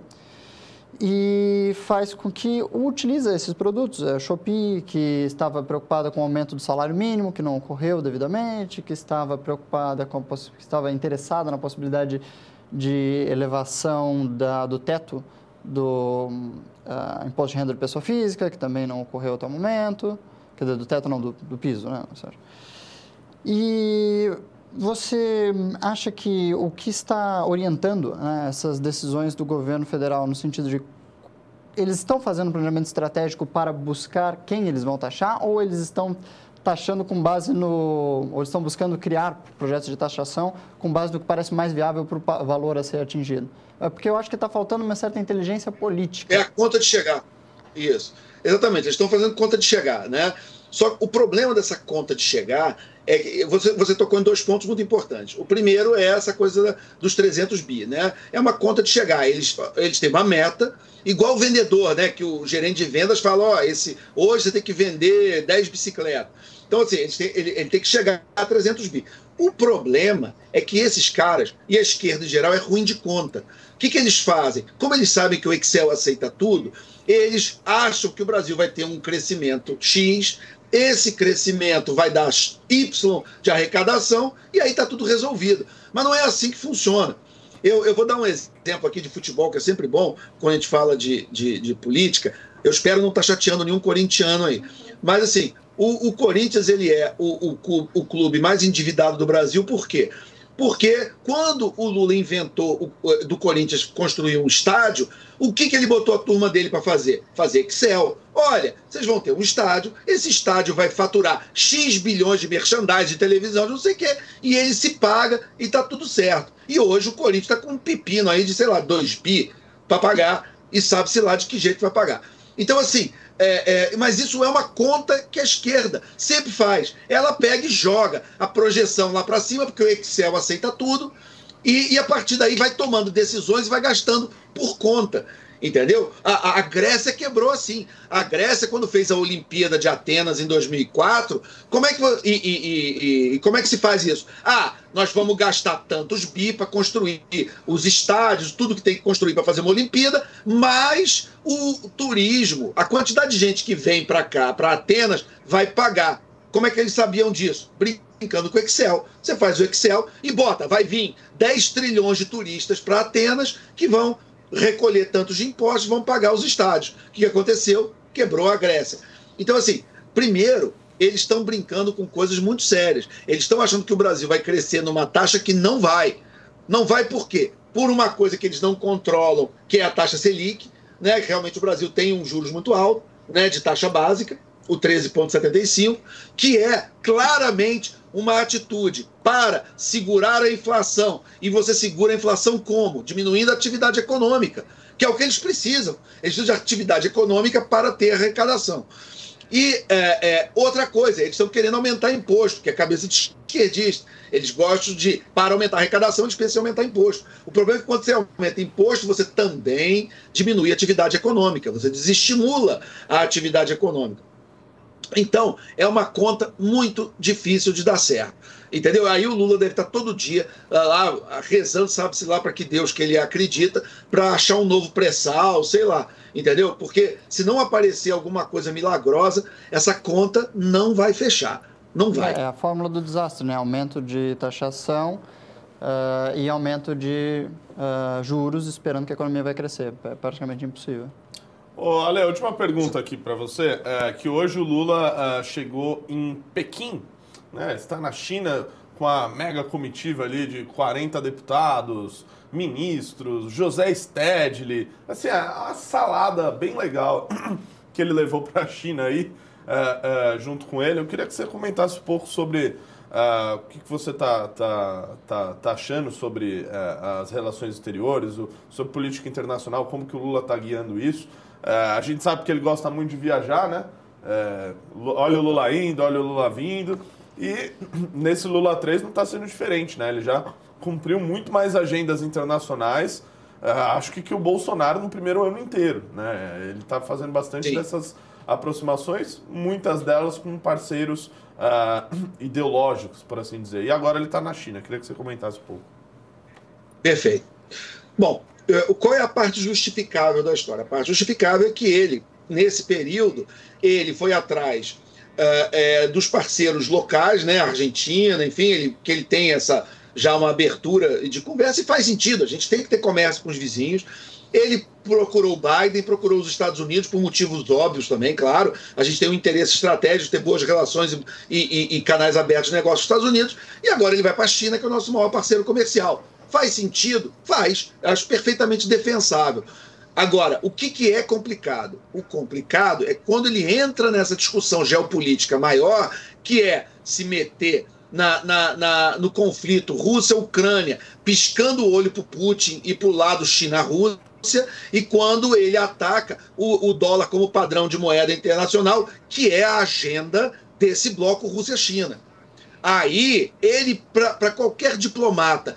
e faz com que utilize esses produtos. A Shopee, que estava preocupada com o aumento do salário mínimo, que não ocorreu devidamente, que estava preocupada com que estava interessada na possibilidade de elevação da, do teto do uh, imposto de renda de pessoa física, que também não ocorreu até o momento, quer dizer, do teto não, do, do piso, né? E você acha que o que está orientando né, essas decisões do governo federal no sentido de eles estão fazendo um planejamento estratégico para buscar quem eles vão taxar ou eles estão taxando com base no. ou estão buscando criar projetos de taxação com base no que parece mais viável para o valor a ser atingido? É porque eu acho que está faltando uma certa inteligência política. É a conta de chegar. Isso. Exatamente, eles estão fazendo conta de chegar, né? Só que o problema dessa conta de chegar é você, você tocou em dois pontos muito importantes. O primeiro é essa coisa dos 300 bi, né? É uma conta de chegar. Eles, eles têm uma meta, igual o vendedor, né? Que o gerente de vendas fala: ó, esse, hoje você tem que vender 10 bicicletas. Então, assim, ele tem, ele, ele tem que chegar a 300 bi. O problema é que esses caras, e a esquerda em geral, é ruim de conta. O que, que eles fazem? Como eles sabem que o Excel aceita tudo, eles acham que o Brasil vai ter um crescimento X, esse crescimento vai dar Y de arrecadação e aí está tudo resolvido. Mas não é assim que funciona. Eu, eu, vou dar um exemplo aqui de futebol, que é sempre bom quando a gente fala de, de, de política. Eu espero não estar tá chateando nenhum corintiano aí. Mas assim, o, o Corinthians ele é o, o, o clube mais endividado do Brasil, por quê? Quando o Lula inventou o, do Corinthians construir um estádio, o que, que ele botou a turma dele para fazer? Fazer Excel. Olha, vocês vão ter um estádio, esse estádio vai faturar X bilhões de merchandising de televisão, não sei o quê, e ele se paga e tá tudo certo. E hoje o Corinthians está com um pepino aí de, sei lá, 2 bi para pagar, e sabe-se lá de que jeito vai pagar. Então, assim, é, é, mas isso é uma conta que a esquerda sempre faz. Ela pega e joga a projeção lá para cima, porque o Excel aceita tudo, e, e, a partir daí vai tomando decisões e vai gastando por conta. Entendeu? A, a, Grécia quebrou assim. A Grécia, quando fez a Olimpíada de Atenas em 2004, como é que, e, e, e como é que se faz isso? Ah, nós vamos gastar tantos bi para construir os estádios, tudo que tem que construir para fazer uma Olimpíada, mas o turismo, a quantidade de gente que vem para cá, para Atenas, vai pagar. Como é que eles sabiam disso? Brincando com o Excel. Você faz o Excel e bota, vai vir 10 trilhões de turistas para Atenas que vão recolher tantos de impostos, vão pagar os estádios. O que aconteceu? Quebrou a Grécia. Então, assim, primeiro, eles estão brincando com coisas muito sérias. Eles estão achando que o Brasil vai crescer numa taxa que não vai. Não vai por quê? Por uma coisa que eles não controlam, que é a taxa Selic, né? Realmente o Brasil tem um juros muito alto, né? De taxa básica, o 13,75, que é claramente uma atitude para segurar a inflação. E você segura a inflação como? Diminuindo a atividade econômica, que é o que eles precisam. Eles precisam de atividade econômica para ter arrecadação. E é, é, outra coisa, eles estão querendo aumentar imposto, que é cabeça de esquerdista. Eles gostam de, para aumentar a arrecadação, eles pensam em aumentar imposto. O problema é que quando você aumenta imposto, você também diminui a atividade econômica, você desestimula a atividade econômica. Então, é uma conta muito difícil de dar certo. Entendeu? Aí o Lula deve estar todo dia uh, lá rezando, sabe-se lá para que Deus que ele acredita, para achar um novo pré-sal, sei lá. Entendeu? Porque se não aparecer alguma coisa milagrosa, essa conta não vai fechar. Não vai. É a fórmula do desastre, né? Aumento de taxação uh, e aumento de uh, juros, esperando que a economia vai crescer. É praticamente impossível. Ô, Ale, última pergunta aqui para você é que hoje o Lula uh, chegou em Pequim, né? Está na China com a mega comitiva ali de 40 deputados, ministros, José Stedley, assim, é uma salada bem legal (clears throat) que ele levou para a China aí, uh, uh, junto com ele. Eu queria que você comentasse um pouco sobre o que, você está tá, tá, tá achando sobre as relações exteriores, sobre política internacional, como que o Lula está guiando isso? A gente sabe que ele gosta muito de viajar, né? olha o Lula indo, olha o Lula vindo. E nesse Lula 3 não está sendo diferente, né? Ele já cumpriu muito mais agendas internacionais, acho que, que o Bolsonaro no primeiro ano inteiro, né? Ele está fazendo bastante Sim. dessas aproximações, muitas delas com parceiros uh, (clears throat) ideológicos, por assim dizer. E agora ele está na China. Queria que você comentasse um pouco. Perfeito. Bom, eh, qual é a parte justificável da história? A parte justificável é que ele, nesse período, ele foi atrás é, dos parceiros locais, né, Argentina, enfim, ele, que ele tem essa já uma abertura de conversa e faz sentido. A gente tem que ter comércio com os vizinhos. Ele procurou o Biden, procurou os Estados Unidos por motivos óbvios também, claro. A gente tem um interesse estratégico ter boas relações e, e, e canais abertos de negócio com os Estados Unidos. E agora ele vai para a China, que é o nosso maior parceiro comercial. Faz sentido? Faz. Acho perfeitamente defensável. Agora, o que, que é complicado? O complicado é quando ele entra nessa discussão geopolítica maior, que é se meter na, na, na, no conflito Rússia-Ucrânia, piscando o olho para o Putin e para o lado China-Rússia e quando ele ataca o, o, dólar como padrão de moeda internacional, que é a agenda desse bloco Rússia-China. Aí, ele, para qualquer diplomata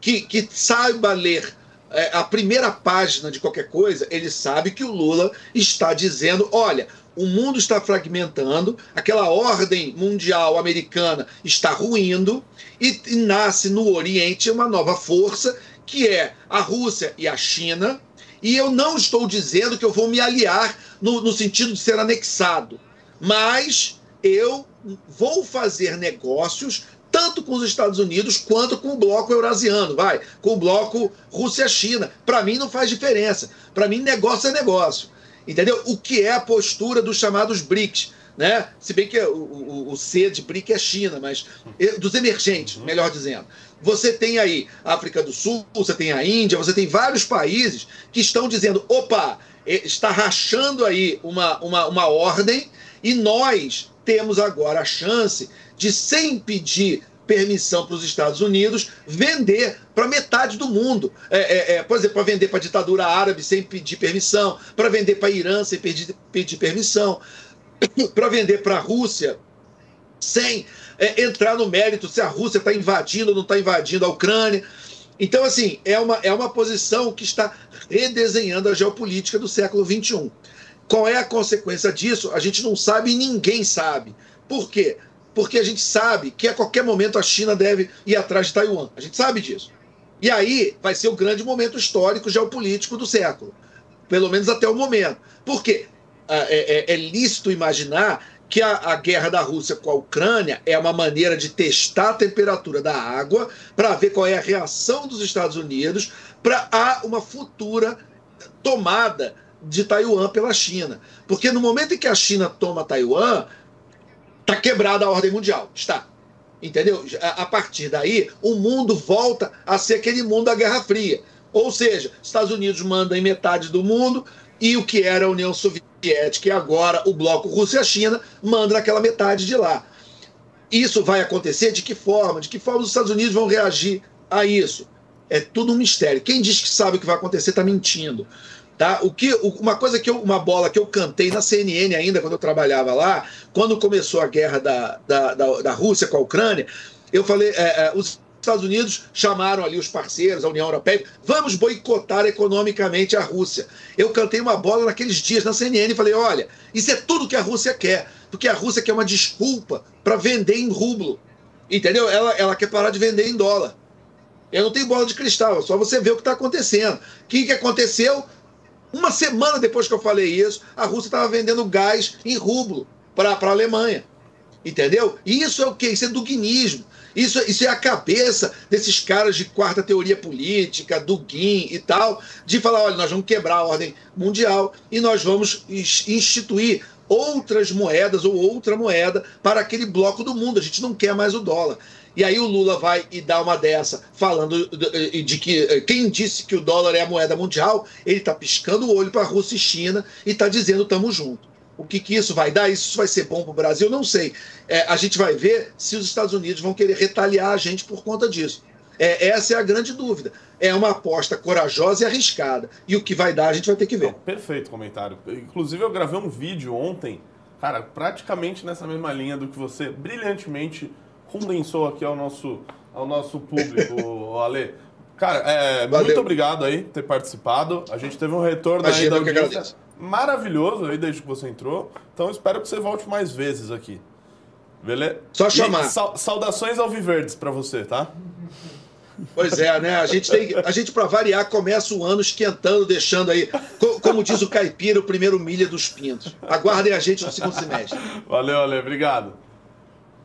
que, que saiba ler é, a primeira página de qualquer coisa, ele sabe que o Lula está dizendo: olha, o mundo está fragmentando, aquela ordem mundial americana está ruindo, e, e nasce no Oriente uma nova força, que é a Rússia e a China. E eu não estou dizendo que eu vou me aliar no, no sentido de ser anexado, mas eu vou fazer negócios tanto com os Estados Unidos quanto com o bloco eurasiano, vai, com o bloco Rússia-China. Para mim não faz diferença. Para mim negócio é negócio. Entendeu? O que é a postura dos chamados BRICS, né? Se bem que o, o, o C de BRIC é China, mas dos emergentes, melhor dizendo. Você tem aí África do Sul, você tem a Índia, você tem vários países que estão dizendo: opa, está rachando aí uma, uma, uma ordem e nós temos agora a chance de, sem pedir permissão para os Estados Unidos, vender para metade do mundo. É, é, é, por exemplo, para vender para a ditadura árabe sem pedir permissão, para vender para Irã sem pedir, pedir permissão, (coughs) para vender para a Rússia sem é, entrar no mérito se a Rússia está invadindo ou não está invadindo a Ucrânia. Então, assim, é uma, é uma posição que está redesenhando a geopolítica do século XXI. Qual é a consequência disso? A gente não sabe e ninguém sabe. Por quê? Porque a gente sabe que a qualquer momento a China deve ir atrás de Taiwan. A gente sabe disso. E aí vai ser o grande momento histórico geopolítico do século. Pelo menos até o momento. Por quê? É, é, é lícito imaginar que a, a, guerra da Rússia com a Ucrânia é uma maneira de testar a temperatura da água para ver qual é a reação dos Estados Unidos para uma futura tomada de Taiwan pela China. Porque no momento em que a China toma Taiwan, está quebrada a ordem mundial. Está. Entendeu? A partir daí, o mundo volta a ser aquele mundo da Guerra Fria. Ou seja, Estados Unidos manda em metade do mundo e o que era a União Soviética e agora o bloco Rússia-China manda naquela metade de lá. Isso vai acontecer de que forma? De que forma os Estados Unidos vão reagir a isso? É tudo um mistério. Quem diz que sabe o que vai acontecer está mentindo. Tá? O que, uma coisa que eu, uma bola que eu cantei na CNN ainda quando eu trabalhava lá, quando começou a guerra da, da, da, da Rússia com a Ucrânia, eu falei, é, é, os Estados Unidos chamaram ali os parceiros, a União Europeia, vamos boicotar economicamente a Rússia. Eu cantei uma bola naqueles dias na CNN e falei, olha, isso é tudo que a Rússia quer, porque a Rússia quer uma desculpa para vender em rublo, entendeu? Ela, ela quer parar de vender em dólar. Eu não tenho bola de cristal, só você ver o que está acontecendo. O que, que aconteceu? Uma semana depois que eu falei isso, a Rússia estava vendendo gás em rublo para a Alemanha. Entendeu? Isso é o quê? Isso é duguinismo. Isso, isso é a cabeça desses caras de quarta teoria política, Dugin e tal, de falar: olha, nós vamos quebrar a ordem mundial e nós vamos instituir outras moedas ou outra moeda para aquele bloco do mundo. A gente não quer mais o dólar. E aí o Lula vai e dá uma dessa, falando de, que eh, quem disse que o dólar é a moeda mundial, ele está piscando o olho para a Rússia e China e está dizendo tamo junto. O que, que isso vai dar? Isso vai ser bom para o Brasil? Não sei. É, a gente vai ver se os Estados Unidos vão querer retaliar a gente por conta disso. É, essa é a grande dúvida. É uma aposta corajosa e arriscada. E o que vai dar, a gente vai ter que ver. perfeito comentário. Inclusive, eu gravei um vídeo ontem, cara, praticamente nessa mesma linha do que você brilhantemente condensou aqui ao nosso, ao nosso público, (laughs) Ale. Cara, é, muito obrigado aí por ter participado. A gente teve um retorno aí da audiência maravilhoso aí desde que você entrou. Então espero que você volte mais vezes aqui. Beleza? Só chamar. Sa saudações ao Viverdes para você, tá? Pois é, né? A gente tem, a gente para variar começa o ano esquentando, deixando aí, como diz o caipira, o primeiro milha dos pintos. Aguardem a gente no segundo semestre. Valeu, Ale, obrigado.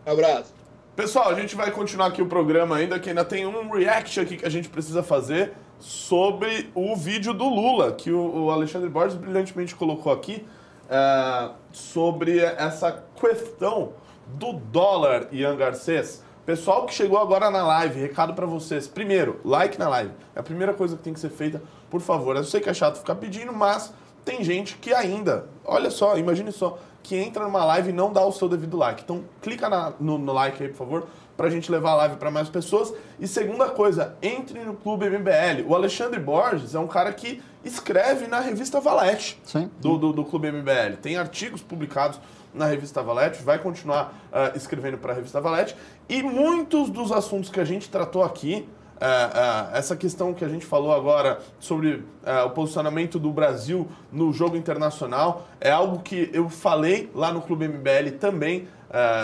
Um abraço. Pessoal, a gente vai continuar aqui o programa ainda, que ainda tem um react aqui que a gente precisa fazer sobre o vídeo do Lula, que o, Alexandre Borges brilhantemente colocou aqui, é, sobre essa questão do dólar, Ian Garcês. Pessoal que chegou agora na live, recado para vocês. Primeiro, like na live. É a primeira coisa que tem que ser feita, por favor. Eu sei que é chato ficar pedindo, mas tem gente que ainda, olha só, imagine só, que entra numa live e não dá o seu devido like. Então, clica na, no, no, like aí, por favor, pra gente levar a live para mais pessoas. E segunda coisa, entre no Clube MBL. O Alexandre Borges é um cara que escreve na revista Valete do, do, do Clube MBL. Tem artigos publicados na revista Valete, vai continuar uh, escrevendo para a revista Valete. E muitos dos assuntos que a gente tratou aqui, uh, uh, essa questão que a gente falou agora sobre o posicionamento do Brasil no jogo internacional, é algo que eu falei lá no Clube MBL também.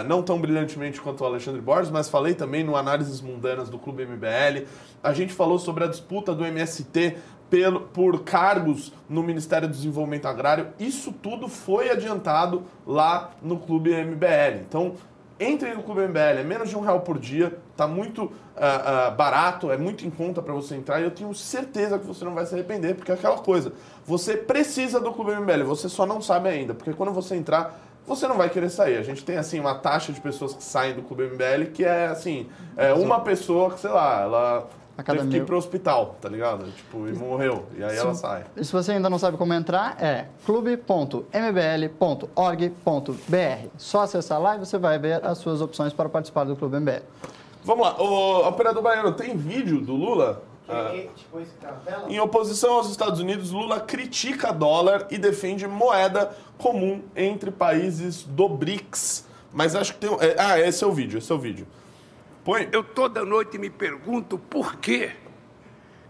não tão brilhantemente quanto o Alexandre Borges, mas falei também no Análises Mundanas do Clube MBL. A gente falou sobre a disputa do MST pelo, por cargos no Ministério do Desenvolvimento Agrário. Isso tudo foi adiantado lá no Clube MBL. Então, entre no Clube MBL, é menos de um real por dia, tá muito uh, uh, barato, é muito em conta para você entrar e eu tenho certeza que você não vai se arrepender, porque é aquela coisa, você precisa do Clube MBL, você só não sabe ainda, porque quando você entrar, você não vai querer sair. A gente tem assim uma taxa de pessoas que saem do Clube MBL que é assim, é uma pessoa que, sei lá, ela a cada teve que ir pro hospital, tá ligado? Tipo, e morreu. E aí se, ela sai. E se você ainda não sabe como entrar, é clube.mbl.org.br. Só acessar lá e você vai ver as suas opções para participar do Clube MBL. Vamos lá, o operador baiano, tem vídeo do Lula? Tipo em oposição aos Estados Unidos, Lula critica dólar e defende moeda comum entre países do BRICS. Mas acho que tem. É, ah, esse é o vídeo, esse é o vídeo. Põe. Eu toda noite me pergunto por quê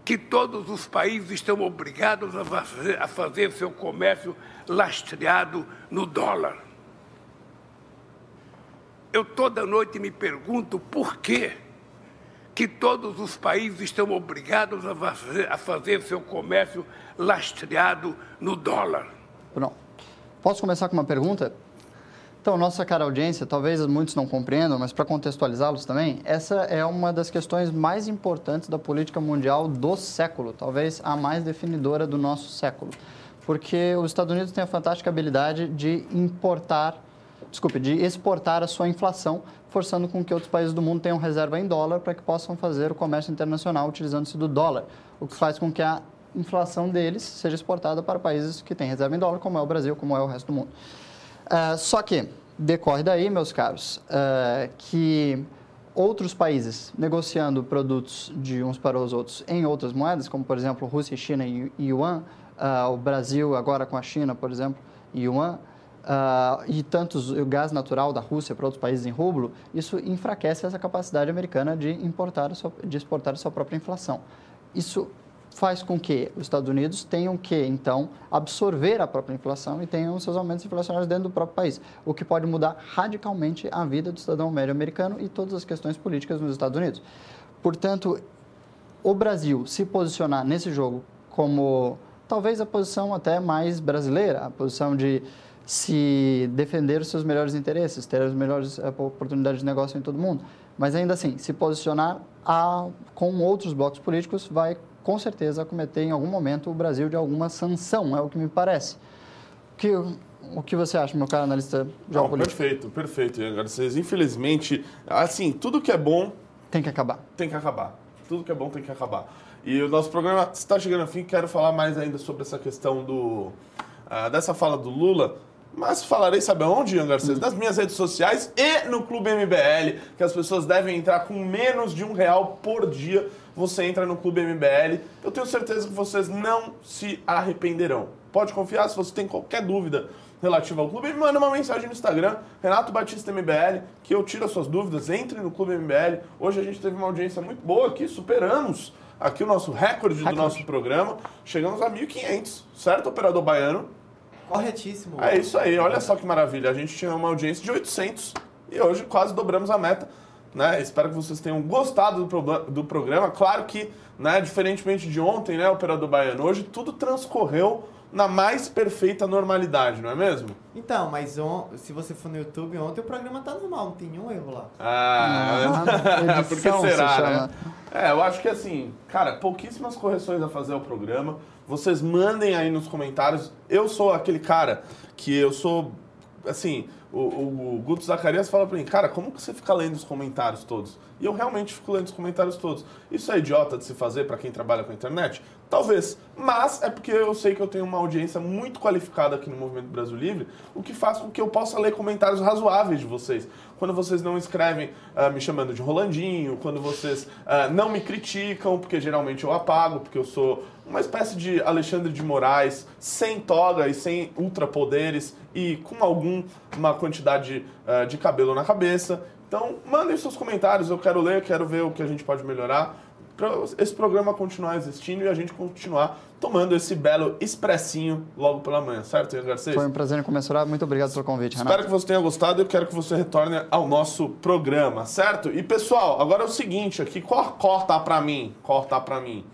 que todos os países estão obrigados a fazer, a fazer seu comércio lastreado no dólar. Eu toda noite me pergunto por quê que todos os países estão obrigados a fazer, a fazer seu comércio lastreado no dólar. Pronto. Posso começar com uma pergunta? Então, nossa cara audiência, talvez muitos não compreendam, mas para contextualizá-los também, essa é uma das questões mais importantes da política mundial do século, talvez a mais definidora do nosso século. Porque os Estados Unidos têm a fantástica habilidade de importar, desculpe, de exportar a sua inflação, forçando com que outros países do mundo tenham reserva em dólar para que possam fazer o comércio internacional utilizando-se do dólar, o que faz com que a inflação deles seja exportada para países que têm reserva em dólar, como é o Brasil, como é o resto do mundo. Uh, só que decorre daí, meus caros, uh, que outros países negociando produtos de uns para os outros em outras moedas, como por exemplo Rússia, China e Yuan, uh, o Brasil agora com a China, por exemplo, Yuan, uh, e tantos o gás natural da Rússia para outros países em rublo, isso enfraquece essa capacidade americana de importar, sua, de exportar a sua própria inflação. Isso faz com que os Estados Unidos tenham que, então, absorver a própria inflação e tenham seus aumentos inflacionários dentro do próprio país, o que pode mudar radicalmente a vida do cidadão médio americano e todas as questões políticas nos Estados Unidos. Portanto, o Brasil se posicionar nesse jogo como talvez a posição até mais brasileira, a posição de se defender os seus melhores interesses, ter as melhores eh, oportunidades de negócio em todo mundo, mas ainda assim, se posicionar a, com outros blocos políticos vai com certeza cometer em algum momento o Brasil de alguma sanção, é o que me parece. Que, o que você acha, meu caro analista geopolítico? Perfeito, perfeito, Ian Garcês. Infelizmente, assim, tudo que é bom... Tem que acabar. Tem que acabar. Tudo que é bom tem que acabar. E o nosso programa está chegando ao fim. Quero falar mais ainda sobre essa questão do... Uh, dessa fala do Lula, mas falarei, sabe aonde, Ian Garcês? Nas minhas redes sociais e no Clube MBL, que as pessoas devem entrar com menos de um real por dia você entra no Clube MBL. Eu tenho certeza que vocês não se arrependerão. Pode confiar, se você tem qualquer dúvida relativa ao clube, me manda uma mensagem no Instagram, Renato Batista MBL, que eu tiro as suas dúvidas. Entre no Clube MBL. Hoje a gente teve uma audiência muito boa aqui, superamos aqui o nosso recorde, recorde. do nosso programa. Chegamos a 1.500, certo, operador baiano? Corretíssimo. É isso aí, olha só que maravilha. A gente tinha uma audiência de 800 e hoje quase dobramos a meta. Né? Espero que vocês tenham gostado do, do programa. Claro que, né, diferentemente de ontem, né, Operador Baiano, hoje tudo transcorreu na mais perfeita normalidade, não é mesmo? Então, mas on, se você for no YouTube, ontem o programa tá normal, não tem nenhum erro lá. Ah, ah (laughs) por que será, se né? É, eu acho que assim, cara, pouquíssimas correções a fazer ao programa. Vocês mandem aí nos comentários. Eu sou aquele cara que eu sou, assim, o, o, Guto Zacarias fala pra mim, cara, como que você fica lendo os comentários todos? E eu realmente fico lendo os comentários todos. Isso é idiota de se fazer para quem trabalha com a internet? Talvez. Mas é porque eu sei que eu tenho uma audiência muito qualificada aqui no Movimento Brasil Livre, o que faz com que eu possa ler comentários razoáveis de vocês. Quando vocês não escrevem uh, me chamando de Rolandinho, quando vocês uh, não me criticam, porque geralmente eu apago, porque eu sou uma espécie de Alexandre de Moraes, sem toga e sem ultrapoderes, e com alguma quantidade uh, de cabelo na cabeça. Então, mandem seus comentários, eu quero ler, quero ver o que a gente pode melhorar para esse programa continuar existindo e a gente continuar tomando esse belo expressinho logo pela manhã, certo, Ian Garcês? Foi um prazer incomensurável, muito obrigado pelo convite, Renato. Espero que você tenha gostado e eu quero que você retorne ao nosso programa, certo? E pessoal, agora é o seguinte aqui, corta para mim, corta para mim.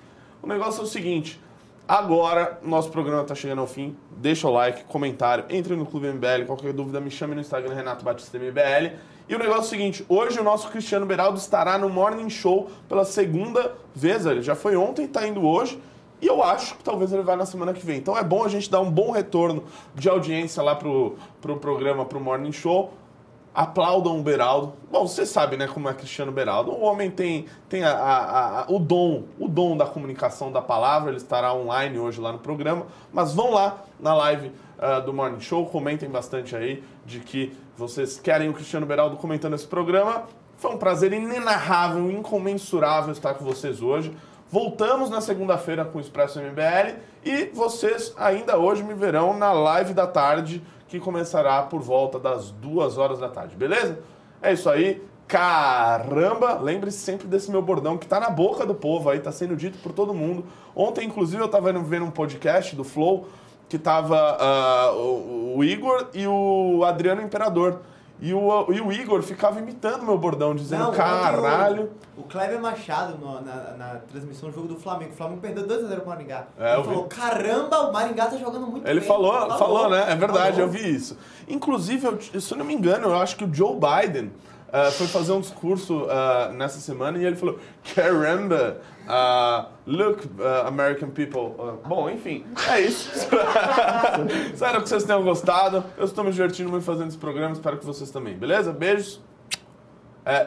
O negócio é o seguinte, agora nosso programa está chegando ao fim, deixa o like, comentário, entre no Clube MBL, qualquer dúvida me chame no Instagram Renato Batista MBL. E o negócio é o seguinte, hoje o nosso Cristiano Beraldo estará no Morning Show pela segunda vez, ele já foi ontem, está indo hoje, e eu acho que talvez ele vá na semana que vem. Então é bom a gente dar um bom retorno de audiência lá pro, pro programa, pro Morning Show. Aplaudam o Beraldo. Bom, você sabe, né, como é Cristiano Beraldo. O homem tem, tem a, a, a, o dom, o dom da comunicação da palavra. Ele estará online hoje lá no programa. Mas vão lá na live uh, do Morning Show, comentem bastante aí de que vocês querem o Cristiano Beraldo comentando esse programa. Foi um prazer inenarrável, incomensurável estar com vocês hoje. Voltamos na segunda-feira com o Expresso MBL e vocês ainda hoje me verão na live da tarde que começará por volta das duas horas da tarde, beleza? É isso aí. Caramba! Lembre-se sempre desse meu bordão que tá na boca do povo aí, tá sendo dito por todo mundo. Ontem, inclusive, eu tava vendo um podcast do Flow que tava uh, o, o Igor e o Adriano Imperador. E o, e o Igor ficava imitando meu bordão, dizendo Não, caralho. O, o Kleber Machado, no, na, na, transmissão do jogo do Flamengo, o Flamengo perdeu 2x0 pro Maringá. É, ele falou: vi. caramba, o Maringá tá jogando muito ele bem. Ele falou, falou, falou, né? É verdade, falou. eu vi isso. Inclusive, eu, se eu não me engano, eu acho que o Joe Biden uh, foi fazer um discurso uh, nessa semana e ele falou: caramba, uh, look, American people. bom, enfim, é isso. (laughs) Espero que vocês tenham gostado. Eu estou me divertindo muito fazendo esse programa, espero que vocês também, beleza? Beijos. É,